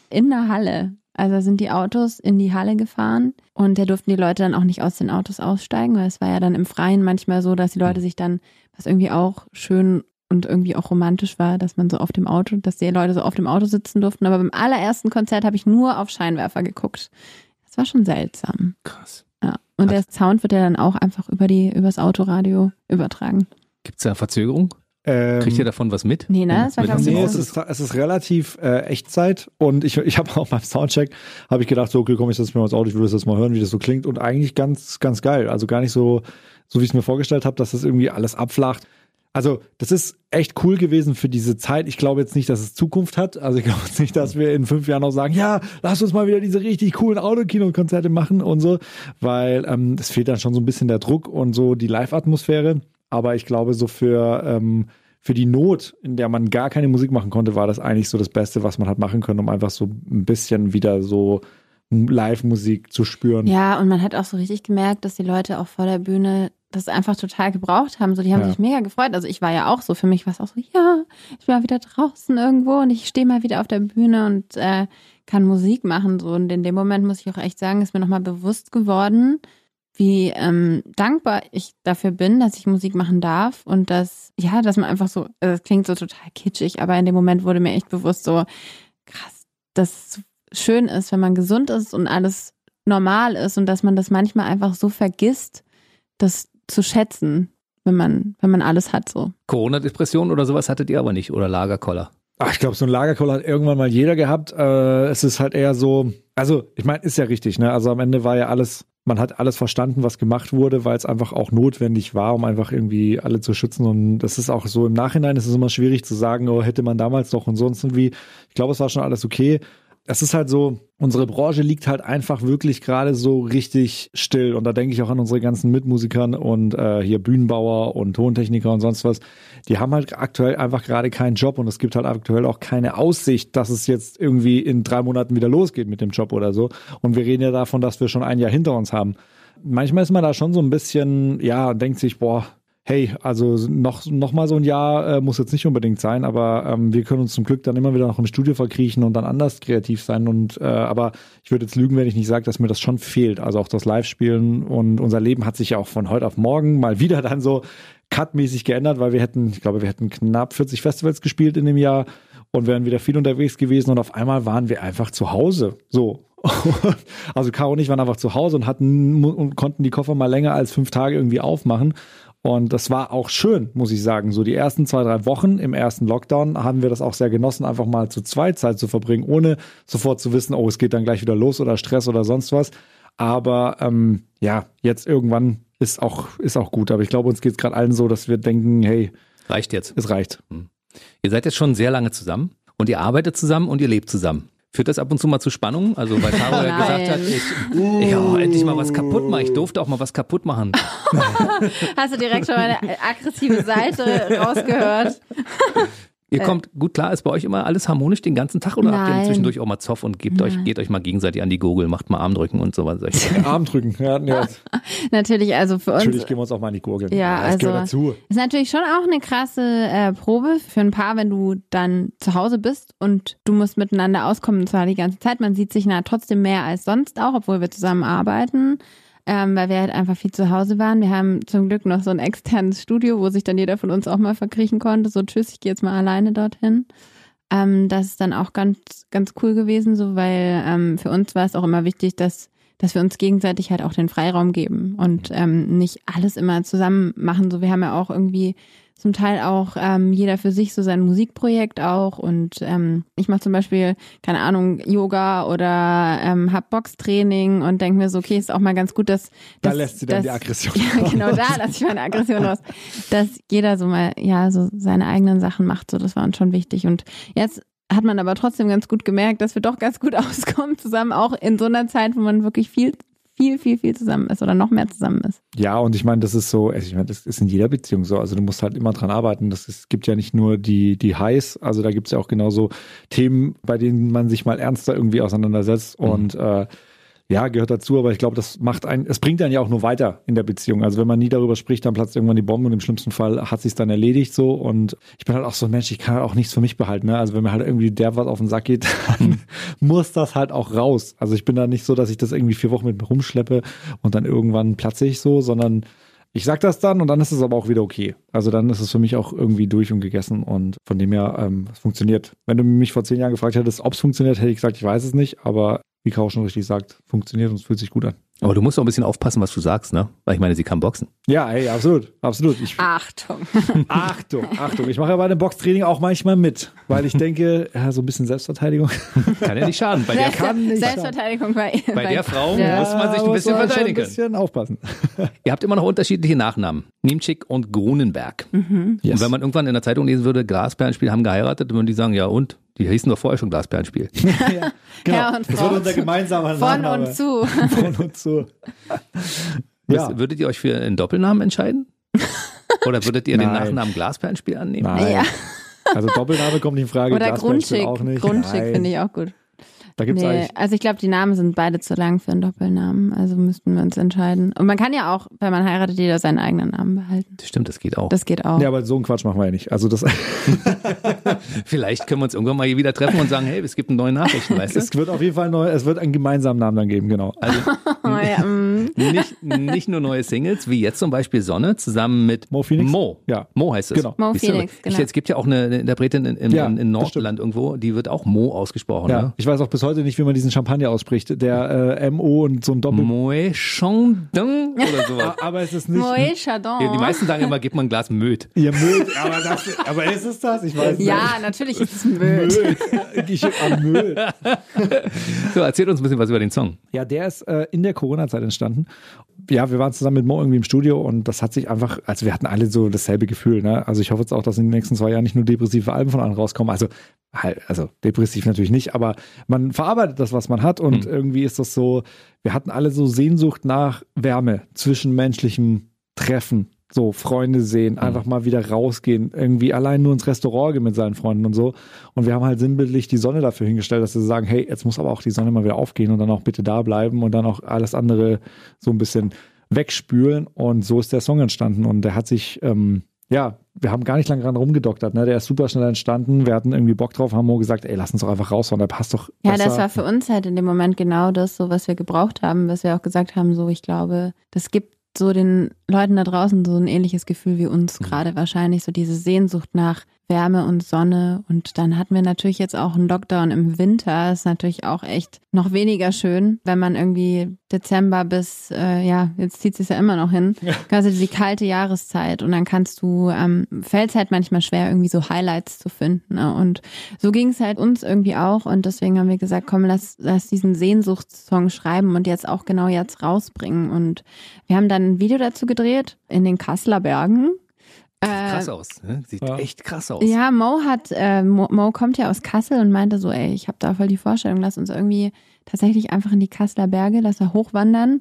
in der Halle. Also sind die Autos in die Halle gefahren und da durften die Leute dann auch nicht aus den Autos aussteigen, weil es war ja dann im Freien manchmal so, dass die Leute sich dann, was irgendwie auch schön und irgendwie auch romantisch war, dass man so auf dem Auto, dass die Leute so auf dem Auto sitzen durften. Aber beim allerersten Konzert habe ich nur auf Scheinwerfer geguckt. Das war schon seltsam. Krass. Ja. Und der Sound wird ja dann auch einfach über die, übers Autoradio übertragen. Gibt es da Verzögerung? Ähm, Kriegt ihr davon was mit? Nee, ne? Das war, glaube nee, es ist, es ist relativ äh, Echtzeit und ich, ich habe auch beim Soundcheck habe ich gedacht, so, okay, komm, ich setze mir mal ins Auto, ich will das jetzt mal hören, wie das so klingt und eigentlich ganz, ganz geil. Also gar nicht so, so wie ich es mir vorgestellt habe, dass das irgendwie alles abflacht. Also, das ist echt cool gewesen für diese Zeit. Ich glaube jetzt nicht, dass es Zukunft hat. Also, ich glaube jetzt nicht, dass wir in fünf Jahren noch sagen, ja, lass uns mal wieder diese richtig coolen Autokino-Konzerte machen und so, weil ähm, es fehlt dann schon so ein bisschen der Druck und so die Live-Atmosphäre. Aber ich glaube, so für, ähm, für die Not, in der man gar keine Musik machen konnte, war das eigentlich so das Beste, was man hat machen können, um einfach so ein bisschen wieder so Live-Musik zu spüren. Ja, und man hat auch so richtig gemerkt, dass die Leute auch vor der Bühne das einfach total gebraucht haben. So, die haben ja. sich mega gefreut. Also ich war ja auch so, für mich war es auch so, ja, ich bin mal wieder draußen irgendwo und ich stehe mal wieder auf der Bühne und äh, kann Musik machen. So. Und in dem Moment muss ich auch echt sagen, ist mir nochmal bewusst geworden, wie ähm, dankbar ich dafür bin, dass ich Musik machen darf und dass, ja, dass man einfach so, also das klingt so total kitschig, aber in dem Moment wurde mir echt bewusst so, krass, dass es schön ist, wenn man gesund ist und alles normal ist und dass man das manchmal einfach so vergisst, dass zu schätzen, wenn man, wenn man alles hat so. Corona-Depression oder sowas hattet ihr aber nicht oder Lagerkoller? Ach, ich glaube, so ein Lagerkoller hat irgendwann mal jeder gehabt. Äh, es ist halt eher so, also ich meine, ist ja richtig, ne? Also am Ende war ja alles, man hat alles verstanden, was gemacht wurde, weil es einfach auch notwendig war, um einfach irgendwie alle zu schützen. Und das ist auch so im Nachhinein ist es immer schwierig zu sagen, oh, hätte man damals doch und sonst irgendwie. Ich glaube, es war schon alles okay es ist halt so, unsere Branche liegt halt einfach wirklich gerade so richtig still. Und da denke ich auch an unsere ganzen Mitmusikern und äh, hier Bühnenbauer und Tontechniker und sonst was. Die haben halt aktuell einfach gerade keinen Job und es gibt halt aktuell auch keine Aussicht, dass es jetzt irgendwie in drei Monaten wieder losgeht mit dem Job oder so. Und wir reden ja davon, dass wir schon ein Jahr hinter uns haben. Manchmal ist man da schon so ein bisschen, ja, denkt sich, boah, hey, also noch, noch mal so ein Jahr äh, muss jetzt nicht unbedingt sein, aber ähm, wir können uns zum Glück dann immer wieder noch im Studio verkriechen und dann anders kreativ sein. Und äh, aber ich würde jetzt lügen, wenn ich nicht sage, dass mir das schon fehlt. Also auch das Live-Spielen und unser Leben hat sich ja auch von heute auf morgen mal wieder dann so cutmäßig geändert, weil wir hätten, ich glaube, wir hätten knapp 40 Festivals gespielt in dem Jahr und wären wieder viel unterwegs gewesen und auf einmal waren wir einfach zu Hause. So. also Caro und ich waren einfach zu Hause und hatten und konnten die Koffer mal länger als fünf Tage irgendwie aufmachen. Und das war auch schön, muss ich sagen. So die ersten zwei, drei Wochen im ersten Lockdown haben wir das auch sehr genossen, einfach mal zu zweit Zeit zu verbringen, ohne sofort zu wissen, oh, es geht dann gleich wieder los oder Stress oder sonst was. Aber ähm, ja, jetzt irgendwann ist auch, ist auch gut. Aber ich glaube, uns geht es gerade allen so, dass wir denken, hey, reicht jetzt. Es reicht. Hm. Ihr seid jetzt schon sehr lange zusammen und ihr arbeitet zusammen und ihr lebt zusammen. Führt das ab und zu mal zu Spannungen? Also weil Caro ja gesagt hat, ich, ja, endlich mal was kaputt machen. Ich durfte auch mal was kaputt machen. Hast du direkt schon meine aggressive Seite rausgehört? Ihr kommt gut klar, ist bei euch immer alles harmonisch den ganzen Tag oder Nein. habt ihr zwischendurch auch mal Zoff und gebt euch, geht euch mal gegenseitig an die Gurgel, macht mal Armdrücken und so was? Armdrücken, ja, nee, Natürlich, also für uns. Natürlich gehen wir uns auch mal an die Gurgel. Ja, das also, gehört dazu. Ist natürlich schon auch eine krasse äh, Probe für ein Paar, wenn du dann zu Hause bist und du musst miteinander auskommen, und zwar die ganze Zeit. Man sieht sich na trotzdem mehr als sonst auch, obwohl wir zusammen arbeiten ähm, weil wir halt einfach viel zu Hause waren. Wir haben zum Glück noch so ein externes Studio, wo sich dann jeder von uns auch mal verkriechen konnte. So, tschüss, ich gehe jetzt mal alleine dorthin. Ähm, das ist dann auch ganz, ganz cool gewesen, so, weil ähm, für uns war es auch immer wichtig, dass dass wir uns gegenseitig halt auch den Freiraum geben und ähm, nicht alles immer zusammen machen. So, wir haben ja auch irgendwie zum Teil auch ähm, jeder für sich so sein Musikprojekt auch und ähm, ich mache zum Beispiel keine Ahnung Yoga oder ähm, hab Boxtraining und denke mir so okay ist auch mal ganz gut dass, dass da lässt sie dann dass, die Aggression ja genau da lasse ich meine Aggression raus. Dass jeder so mal ja so seine eigenen Sachen macht so das war uns schon wichtig. Und jetzt hat man aber trotzdem ganz gut gemerkt, dass wir doch ganz gut auskommen zusammen, auch in so einer Zeit, wo man wirklich viel viel, viel, viel zusammen ist oder noch mehr zusammen ist. Ja, und ich meine, das ist so, also ich meine, das ist in jeder Beziehung so. Also du musst halt immer dran arbeiten. Das ist, gibt ja nicht nur die, die Highs, also da gibt es ja auch genauso Themen, bei denen man sich mal ernster irgendwie auseinandersetzt. Mhm. Und äh, ja, gehört dazu, aber ich glaube, das macht einen, es bringt einen ja auch nur weiter in der Beziehung. Also wenn man nie darüber spricht, dann platzt irgendwann die Bombe und im schlimmsten Fall hat sich dann erledigt so. Und ich bin halt auch so ein Mensch, ich kann halt auch nichts für mich behalten. Ne? Also wenn mir halt irgendwie der was auf den Sack geht, dann muss das halt auch raus. Also ich bin da nicht so, dass ich das irgendwie vier Wochen mit mir rumschleppe und dann irgendwann platze ich so, sondern ich sag das dann und dann ist es aber auch wieder okay. Also dann ist es für mich auch irgendwie durch und gegessen und von dem her, ähm, es funktioniert. Wenn du mich vor zehn Jahren gefragt hättest, ob es funktioniert, hätte ich gesagt, ich weiß es nicht, aber wie Kau schon richtig sagt, funktioniert und es fühlt sich gut an. Aber du musst auch ein bisschen aufpassen, was du sagst, ne? Weil ich meine, sie kann boxen. Ja, ey, absolut, absolut. Ich, Achtung. Achtung, Achtung. Ich mache ja bei dem Boxtraining auch manchmal mit, weil ich denke, ja, so ein bisschen Selbstverteidigung. Kann ja nicht schaden. Bei der, kann nicht Selbstverteidigung bei, bei, bei der Frau ja, muss man sich ein bisschen verteidigen. Ein bisschen aufpassen. Ihr habt immer noch unterschiedliche Nachnamen. Niemczyk und Grunenberg. Mhm. Yes. Und wenn man irgendwann in der Zeitung lesen würde, Glasperlenspiel haben geheiratet, dann würden die sagen, ja und? Die hießen doch vorher schon Glasperlenspiel. ja, genau. Ja, und das wird unser gemeinsamer Von Nachname. und zu. Von und zu. Ja. Würdet ihr euch für einen Doppelnamen entscheiden? Oder würdet ihr den Nachnamen Glasperlenspiel annehmen? Nein. Ja. Also Doppelname kommt nicht in Frage. Oder Grundschick. Grundschick finde ich auch gut. Da gibt's nee, eigentlich also ich glaube, die Namen sind beide zu lang für einen Doppelnamen. Also müssten wir uns entscheiden. Und man kann ja auch, wenn man heiratet, jeder seinen eigenen Namen behalten. Das stimmt, das geht auch. Das geht auch. Ja, aber so einen Quatsch machen wir ja nicht. Also das Vielleicht können wir uns irgendwann mal hier wieder treffen und sagen, hey, es gibt einen neuen Nachrichten, weißt du? Es wird auf jeden Fall neu, es wird einen gemeinsamen Namen dann geben, genau. Also oh, ja, mm. nicht, nicht nur neue Singles, wie jetzt zum Beispiel Sonne zusammen mit Mo Phoenix. Mo. Ja. Mo heißt es. Genau. Mo Phoenix, genau. Ich, es gibt ja auch eine, eine Interpretin in, in, ja, in, in Nordland irgendwo, die wird auch Mo ausgesprochen. Ja. Ne? Ich weiß auch bis heute nicht, wie man diesen Champagner ausspricht, der äh, MO und so ein Doppel. Moe Chandon oder sowas. aber es ist nicht. Moe Chardon. Ja, die meisten sagen immer, gib mal ein Glas Möd. Ja, Möd. Aber, das, aber ist es das? Ich weiß nicht. Ja, natürlich ist es Möd. Möd. Ich Möd. so, erzählt uns ein bisschen was über den Song. Ja, der ist äh, in der Corona-Zeit entstanden. ja, wir waren zusammen mit Mo irgendwie im Studio und das hat sich einfach, also wir hatten alle so dasselbe Gefühl. Ne? Also ich hoffe jetzt auch, dass in den nächsten zwei Jahren nicht nur depressive Alben von allen rauskommen. Also halt, also depressiv natürlich nicht, aber man verarbeitet das, was man hat und mhm. irgendwie ist das so, wir hatten alle so Sehnsucht nach Wärme, zwischenmenschlichem Treffen, so Freunde sehen, mhm. einfach mal wieder rausgehen, irgendwie allein nur ins Restaurant gehen mit seinen Freunden und so. Und wir haben halt sinnbildlich die Sonne dafür hingestellt, dass wir sagen, hey, jetzt muss aber auch die Sonne mal wieder aufgehen und dann auch bitte da bleiben und dann auch alles andere so ein bisschen wegspülen. Und so ist der Song entstanden. Und der hat sich, ähm, ja, wir haben gar nicht lange dran rumgedoktert, ne? Der ist super schnell entstanden. Wir hatten irgendwie Bock drauf, haben Mo gesagt, ey, lass uns doch einfach raushauen, der passt doch. Ja, besser. das war für uns halt in dem Moment genau das, so was wir gebraucht haben, was wir auch gesagt haben, so, ich glaube, das gibt so den Leuten da draußen so ein ähnliches Gefühl wie uns mhm. gerade wahrscheinlich, so diese Sehnsucht nach Wärme und Sonne. Und dann hatten wir natürlich jetzt auch einen Lockdown im Winter. Ist natürlich auch echt noch weniger schön, wenn man irgendwie Dezember bis, äh, ja, jetzt zieht es ja immer noch hin, ja. quasi die kalte Jahreszeit. Und dann kannst du, ähm, fällt es halt manchmal schwer, irgendwie so Highlights zu finden. Ne? Und so ging es halt uns irgendwie auch. Und deswegen haben wir gesagt, komm, lass, lass diesen Sehnsuchtssong schreiben und jetzt auch genau jetzt rausbringen. Und wir haben dann ein Video dazu gedreht in den Kasseler Bergen krass äh, aus, ne? Sieht ja. echt krass aus. Ja, Mo hat, äh, Mo, Mo, kommt ja aus Kassel und meinte so, ey, ich habe da voll die Vorstellung, lass uns irgendwie tatsächlich einfach in die Kasseler Berge, lass da hochwandern.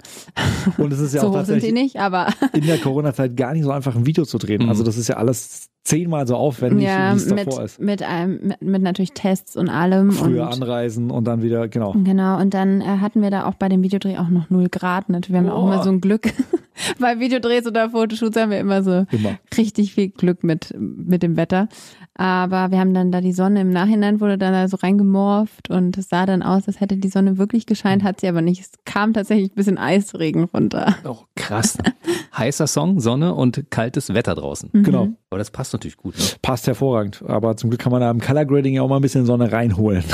Und es ist ja so auch tatsächlich sind sie nicht, aber in der Corona-Zeit gar nicht so einfach ein Video zu drehen. Mhm. Also das ist ja alles zehnmal so aufwendig, ja, wie es mit, davor ist. Mit, einem, mit, mit natürlich Tests und allem. Früher und, anreisen und dann wieder, genau. Genau, und dann äh, hatten wir da auch bei dem Videodreh auch noch null Grad. Natürlich, wir haben oh. auch immer so ein Glück. bei Videodrehs oder Fotoshoots haben wir immer so immer. richtig viel Glück mit, mit dem Wetter. Aber wir haben dann da die Sonne im Nachhinein wurde dann da so reingemorft und es sah dann aus, als hätte die Sonne wirklich gescheint, hat sie aber nicht. Es kam tatsächlich ein bisschen Eisregen runter. Oh, krass. Heißer Song, Sonne und kaltes Wetter draußen. Mhm. Genau. Aber das passt natürlich gut. Ne? Passt hervorragend. Aber zum Glück kann man da im Color Grading ja auch mal ein bisschen Sonne reinholen.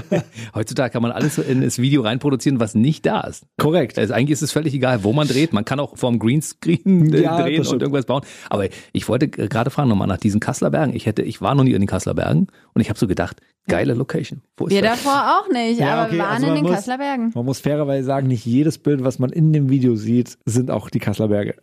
Heutzutage kann man alles in das Video reinproduzieren, was nicht da ist. Korrekt. Also eigentlich ist es völlig egal, wo man dreht. Man kann auch vorm Greenscreen ja, drehen und irgendwas bauen. Aber ich wollte gerade fragen nochmal nach diesen Kasseler Bergen. Ich hätte, ich war noch nie in den Kasseler Bergen und ich habe so gedacht, geile Location. Wo ist wir das? davor auch nicht, ja, aber okay, wir waren also in den muss, Kasseler Bergen. Man muss fairerweise sagen, nicht jedes Bild, was man in dem Video sieht, sind auch die Kasseler Berge.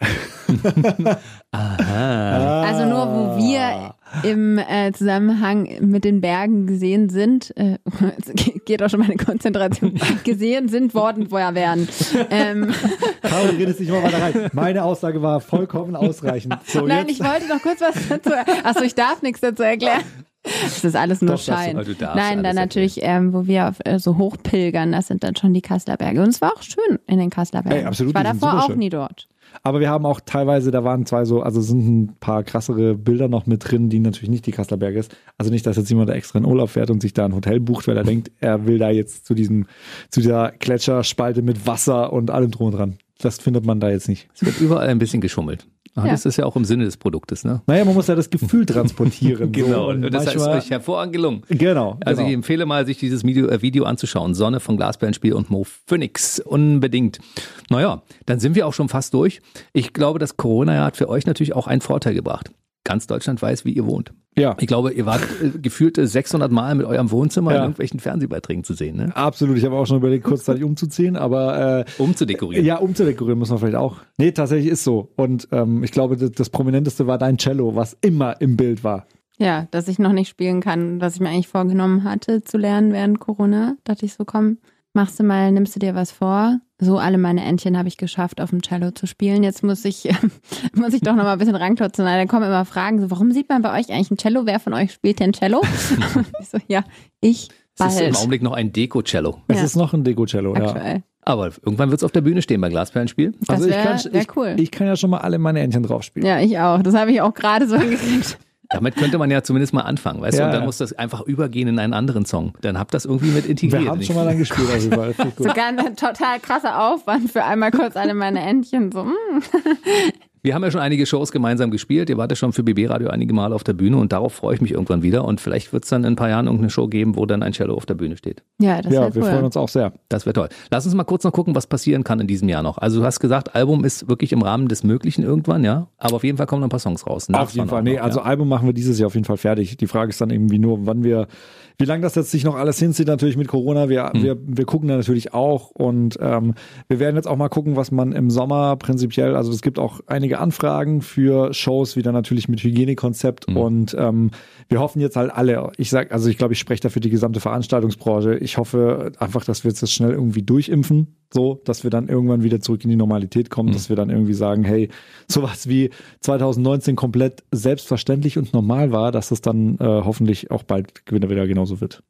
Aha. Also nur, wo wir im äh, Zusammenhang mit den Bergen gesehen sind, äh, geht auch schon meine Konzentration, gesehen sind worden vorher wären. Ähm. Caro, du redest nicht mal weiter rein. Meine Aussage war vollkommen ausreichend. So, Nein, jetzt. ich wollte noch kurz was dazu. Achso, ich darf nichts dazu erklären. Das ist alles nur Doch, Schein. Du, du Nein, dann natürlich, ähm, wo wir auf, äh, so hochpilgern, das sind dann schon die Kasseler Berge. Und es war auch schön in den Kasseler Bergen. Hey, absolut, ich war davor auch nie dort. Aber wir haben auch teilweise, da waren zwei so, also sind ein paar krassere Bilder noch mit drin, die natürlich nicht die Kasseler Berge ist. Also nicht, dass jetzt jemand da extra in Urlaub fährt und sich da ein Hotel bucht, weil er denkt, er will da jetzt zu diesem, zu dieser Gletscherspalte mit Wasser und allem drum und dran. Das findet man da jetzt nicht. Es wird überall ein bisschen geschummelt. Ach, ja. Das ist ja auch im Sinne des Produktes, ne? Naja, man muss ja das Gefühl transportieren. genau, so. und, und das ist euch hervorragend gelungen. Genau. Also genau. ich empfehle mal, sich dieses Video, äh, Video anzuschauen. Sonne von Glasperlenspiel und Mo Phoenix. Unbedingt. Naja, dann sind wir auch schon fast durch. Ich glaube, das Corona hat für euch natürlich auch einen Vorteil gebracht ganz Deutschland weiß, wie ihr wohnt. Ja. Ich glaube, ihr wart äh, gefühlt 600 Mal mit eurem Wohnzimmer ja. in irgendwelchen Fernsehbeiträgen zu sehen. Ne? Absolut. Ich habe auch schon überlegt, kurzzeitig umzuziehen, aber äh, umzudekorieren. Ja, umzudekorieren muss man vielleicht auch. Nee, tatsächlich ist so. Und ähm, ich glaube, das, das Prominenteste war dein Cello, was immer im Bild war. Ja, dass ich noch nicht spielen kann, was ich mir eigentlich vorgenommen hatte zu lernen während Corona. Dachte ich so, komm, machst du mal, nimmst du dir was vor. So alle meine Entchen habe ich geschafft, auf dem Cello zu spielen. Jetzt muss ich, muss ich doch noch mal ein bisschen ranklotzen. Da kommen immer Fragen, so, warum sieht man bei euch eigentlich ein Cello? Wer von euch spielt denn Cello? ich so, ja, ich bald. Es ist im Augenblick noch ein Deko-Cello. Es ja. ist noch ein Deko-Cello, ja. Aber irgendwann wird es auf der Bühne stehen bei Glasperlenspiel. Also wär, ich, kann, ich, cool. ich kann ja schon mal alle meine Entchen drauf spielen. Ja, ich auch. Das habe ich auch gerade so hingekriegt. Damit könnte man ja zumindest mal anfangen, weißt ja, du? Und dann ja. muss das einfach übergehen in einen anderen Song. Dann habt das irgendwie mit integriert. Wir haben schon mal dann gespielt, also war Sogar ein total krasser Aufwand für einmal kurz alle meine Entchen so. Mm. Wir haben ja schon einige Shows gemeinsam gespielt. Ihr wart ja schon für BB Radio einige Mal auf der Bühne und darauf freue ich mich irgendwann wieder. Und vielleicht wird es dann in ein paar Jahren irgendeine Show geben, wo dann ein Cello auf der Bühne steht. Ja, das ja wir cool. freuen uns auch sehr. Das wäre toll. Lass uns mal kurz noch gucken, was passieren kann in diesem Jahr noch. Also du hast gesagt, Album ist wirklich im Rahmen des Möglichen irgendwann, ja. Aber auf jeden Fall kommen noch ein paar Songs raus. Auf jeden Fall. Nee, also Album machen wir dieses Jahr auf jeden Fall fertig. Die Frage ist dann irgendwie nur, wann wir wie lange das jetzt sich noch alles hinzieht, natürlich mit Corona, wir, Hm. wir, wir gucken da natürlich auch und ähm, wir werden jetzt auch mal gucken, was man im Sommer prinzipiell, also es gibt auch einige Anfragen für Shows, wieder natürlich mit Hygienekonzept Hm. und ähm, wir hoffen jetzt halt alle, ich sag, also ich glaube, ich spreche da für die gesamte Veranstaltungsbranche, ich hoffe einfach, dass wir jetzt das schnell irgendwie durchimpfen, so, dass wir dann irgendwann wieder zurück in die Normalität kommen, Hm. dass wir dann irgendwie sagen, hey, sowas wie 2019 komplett selbstverständlich und normal war, dass das dann äh, hoffentlich auch bald wieder genauso wird.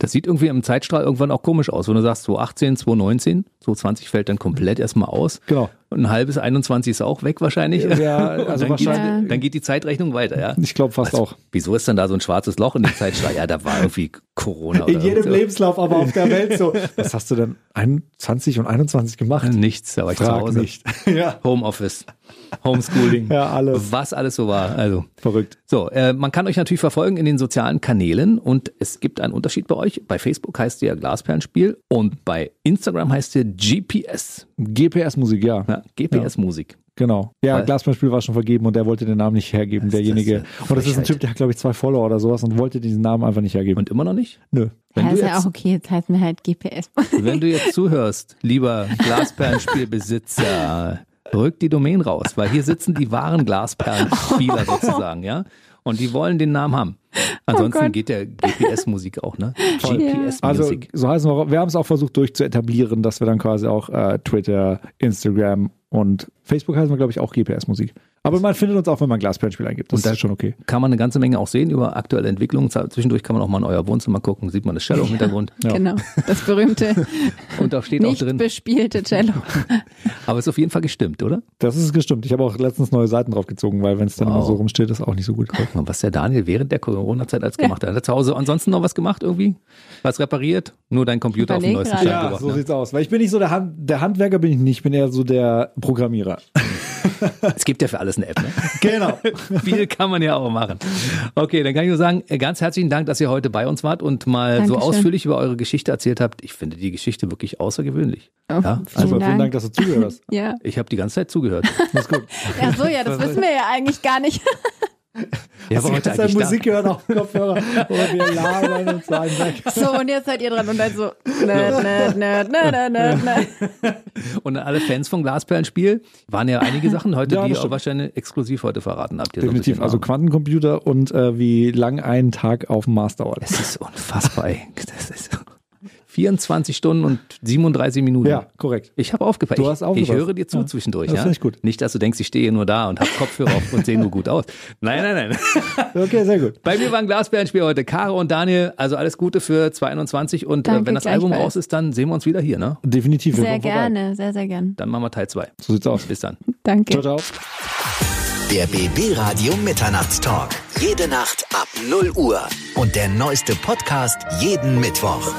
Das sieht irgendwie im Zeitstrahl irgendwann auch komisch aus, wenn du sagst 2018, 2019, 2020 fällt dann komplett erstmal aus. Genau. Und ein halbes 21 ist auch weg wahrscheinlich. Ja, also dann, geht, wahrscheinlich- dann geht die Zeitrechnung weiter, ja. Ich glaube fast Was- auch. Wieso ist denn da so ein schwarzes Loch in dem Zeitstrahl? Ja, da war irgendwie Corona. In jedem so. Lebenslauf, aber auf der Welt so. Was hast du denn 21 und 21 gemacht? Nichts, da war ich zu Frag Hause. nicht. ja, Homeoffice, Homeschooling, ja, alles. was alles so war. Also Verrückt. so, äh, man kann euch natürlich verfolgen in den sozialen Kanälen und es gibt einen Unterschied bei euch. Bei Facebook heißt ihr Glasperlenspiel und bei Instagram heißt ihr GPS, GPS-Musik, ja. ja, GPS-Musik. Genau. Ja, Weil- Glasbeispiel war schon vergeben und der wollte den Namen nicht hergeben, derjenige. und das ist ein. Typ, der hat, glaube ich, zwei Follower oder sowas und wollte diesen Namen einfach nicht hergeben. Und immer noch nicht? Nö. Wenn ja, du ist ja jetzt- auch okay, jetzt heißt mir halt GPS. Wenn du jetzt zuhörst, lieber Glasperlenspielbesitzer, rück die Domain raus, weil hier sitzen die wahren Glasperlenspieler sozusagen, ja? Und die wollen den Namen haben. Ansonsten Gott. geht der GPS-Musik auch, ne? Also, GPS-Musik. so heißen wir, auch- wir haben es auch versucht durchzuetablieren, dass wir dann quasi auch äh, Twitter, Instagram und Facebook heißen wir, glaube ich, auch GPS-Musik. Aber man findet uns auch, wenn man Glasperlenspiel eingibt. Das Und da- ist schon okay. kann man eine ganze Menge auch sehen über aktuelle Entwicklungen. Zwischendurch kann man auch mal in euer Wohnzimmer gucken, sieht man das Cello im Hintergrund. Ja. Genau, das berühmte, Und da steht auch nicht drin, bespielte Cello. aber ist auf jeden Fall gestimmt, oder? Das ist gestimmt. Ich habe auch letztens neue Seiten drauf gezogen, weil wenn es dann Wow. immer so rumsteht, ist auch nicht so gut. Guck mal, was der Daniel während der Corona-Zeit als gemacht hat. Hat er zu Hause ansonsten noch was gemacht irgendwie? Was repariert? Nur dein Computer auf den neuesten. Stand Ja, gebracht. so ne? sieht's aus. Weil ich bin nicht so der, Hand, der Handwerker, bin ich nicht. Ich bin eher so der Programmierer. Es gibt ja für alles eine App, ne? Genau. Viel kann man ja auch machen. Okay, dann kann ich nur sagen, äh, ganz herzlichen Dank, dass ihr heute bei uns wart und mal so Dankeschön. ausführlich über eure Geschichte erzählt habt. Ich finde die Geschichte wirklich außergewöhnlich. Oh, Ja, vielen also Super, vielen Dank. Dank, dass du zugehört hast. Ja. ich habe die ganze Zeit zugehört. Das ist gut. Ach so, ja, das wissen wir ja eigentlich gar nicht. Ja, aber heute eigentlich da. Musik hören auf dem Kopfhörer und wir labern uns einen weg. So, und jetzt seid ihr dran und dann so, nerd, nerd, nerd, nerd, nerd, nerd. Und alle Fans von Glasperlenspiel waren ja einige Sachen heute, Ja, die das ihr stimmt. wahrscheinlich exklusiv heute verraten habt. Definitiv. Also. Quantencomputer und äh, wie lang ein Tag auf dem Mars dauert. Es ist unfassbar, ey. Das ist 24 Stunden und 37 Minuten. Ja, korrekt. Ich habe aufgepasst. Du Ich- hast aufgepasst. Ich höre dir zu Ja. zwischendurch. Das ja? finde ich gut. Nicht, dass du denkst, ich stehe nur da und habe Kopfhörer auf und sehe nur gut aus. Nein, nein, nein. Okay, sehr gut. Bei mir war ein Glasbärenspiel heute. Caro und Daniel, also alles Gute für 2021 und äh, Danke, wenn das Album raus ist, dann sehen wir uns wieder hier, ne? Definitiv. wir Sehr kommen vorbei. gerne, sehr, sehr gerne. Dann machen wir Teil 2. So sieht's aus. Bis dann. Danke. Ciao, ciao. Der BB Radio Mitternachtstalk. Jede Nacht ab 0 Uhr. Und der neueste Podcast jeden Mittwoch.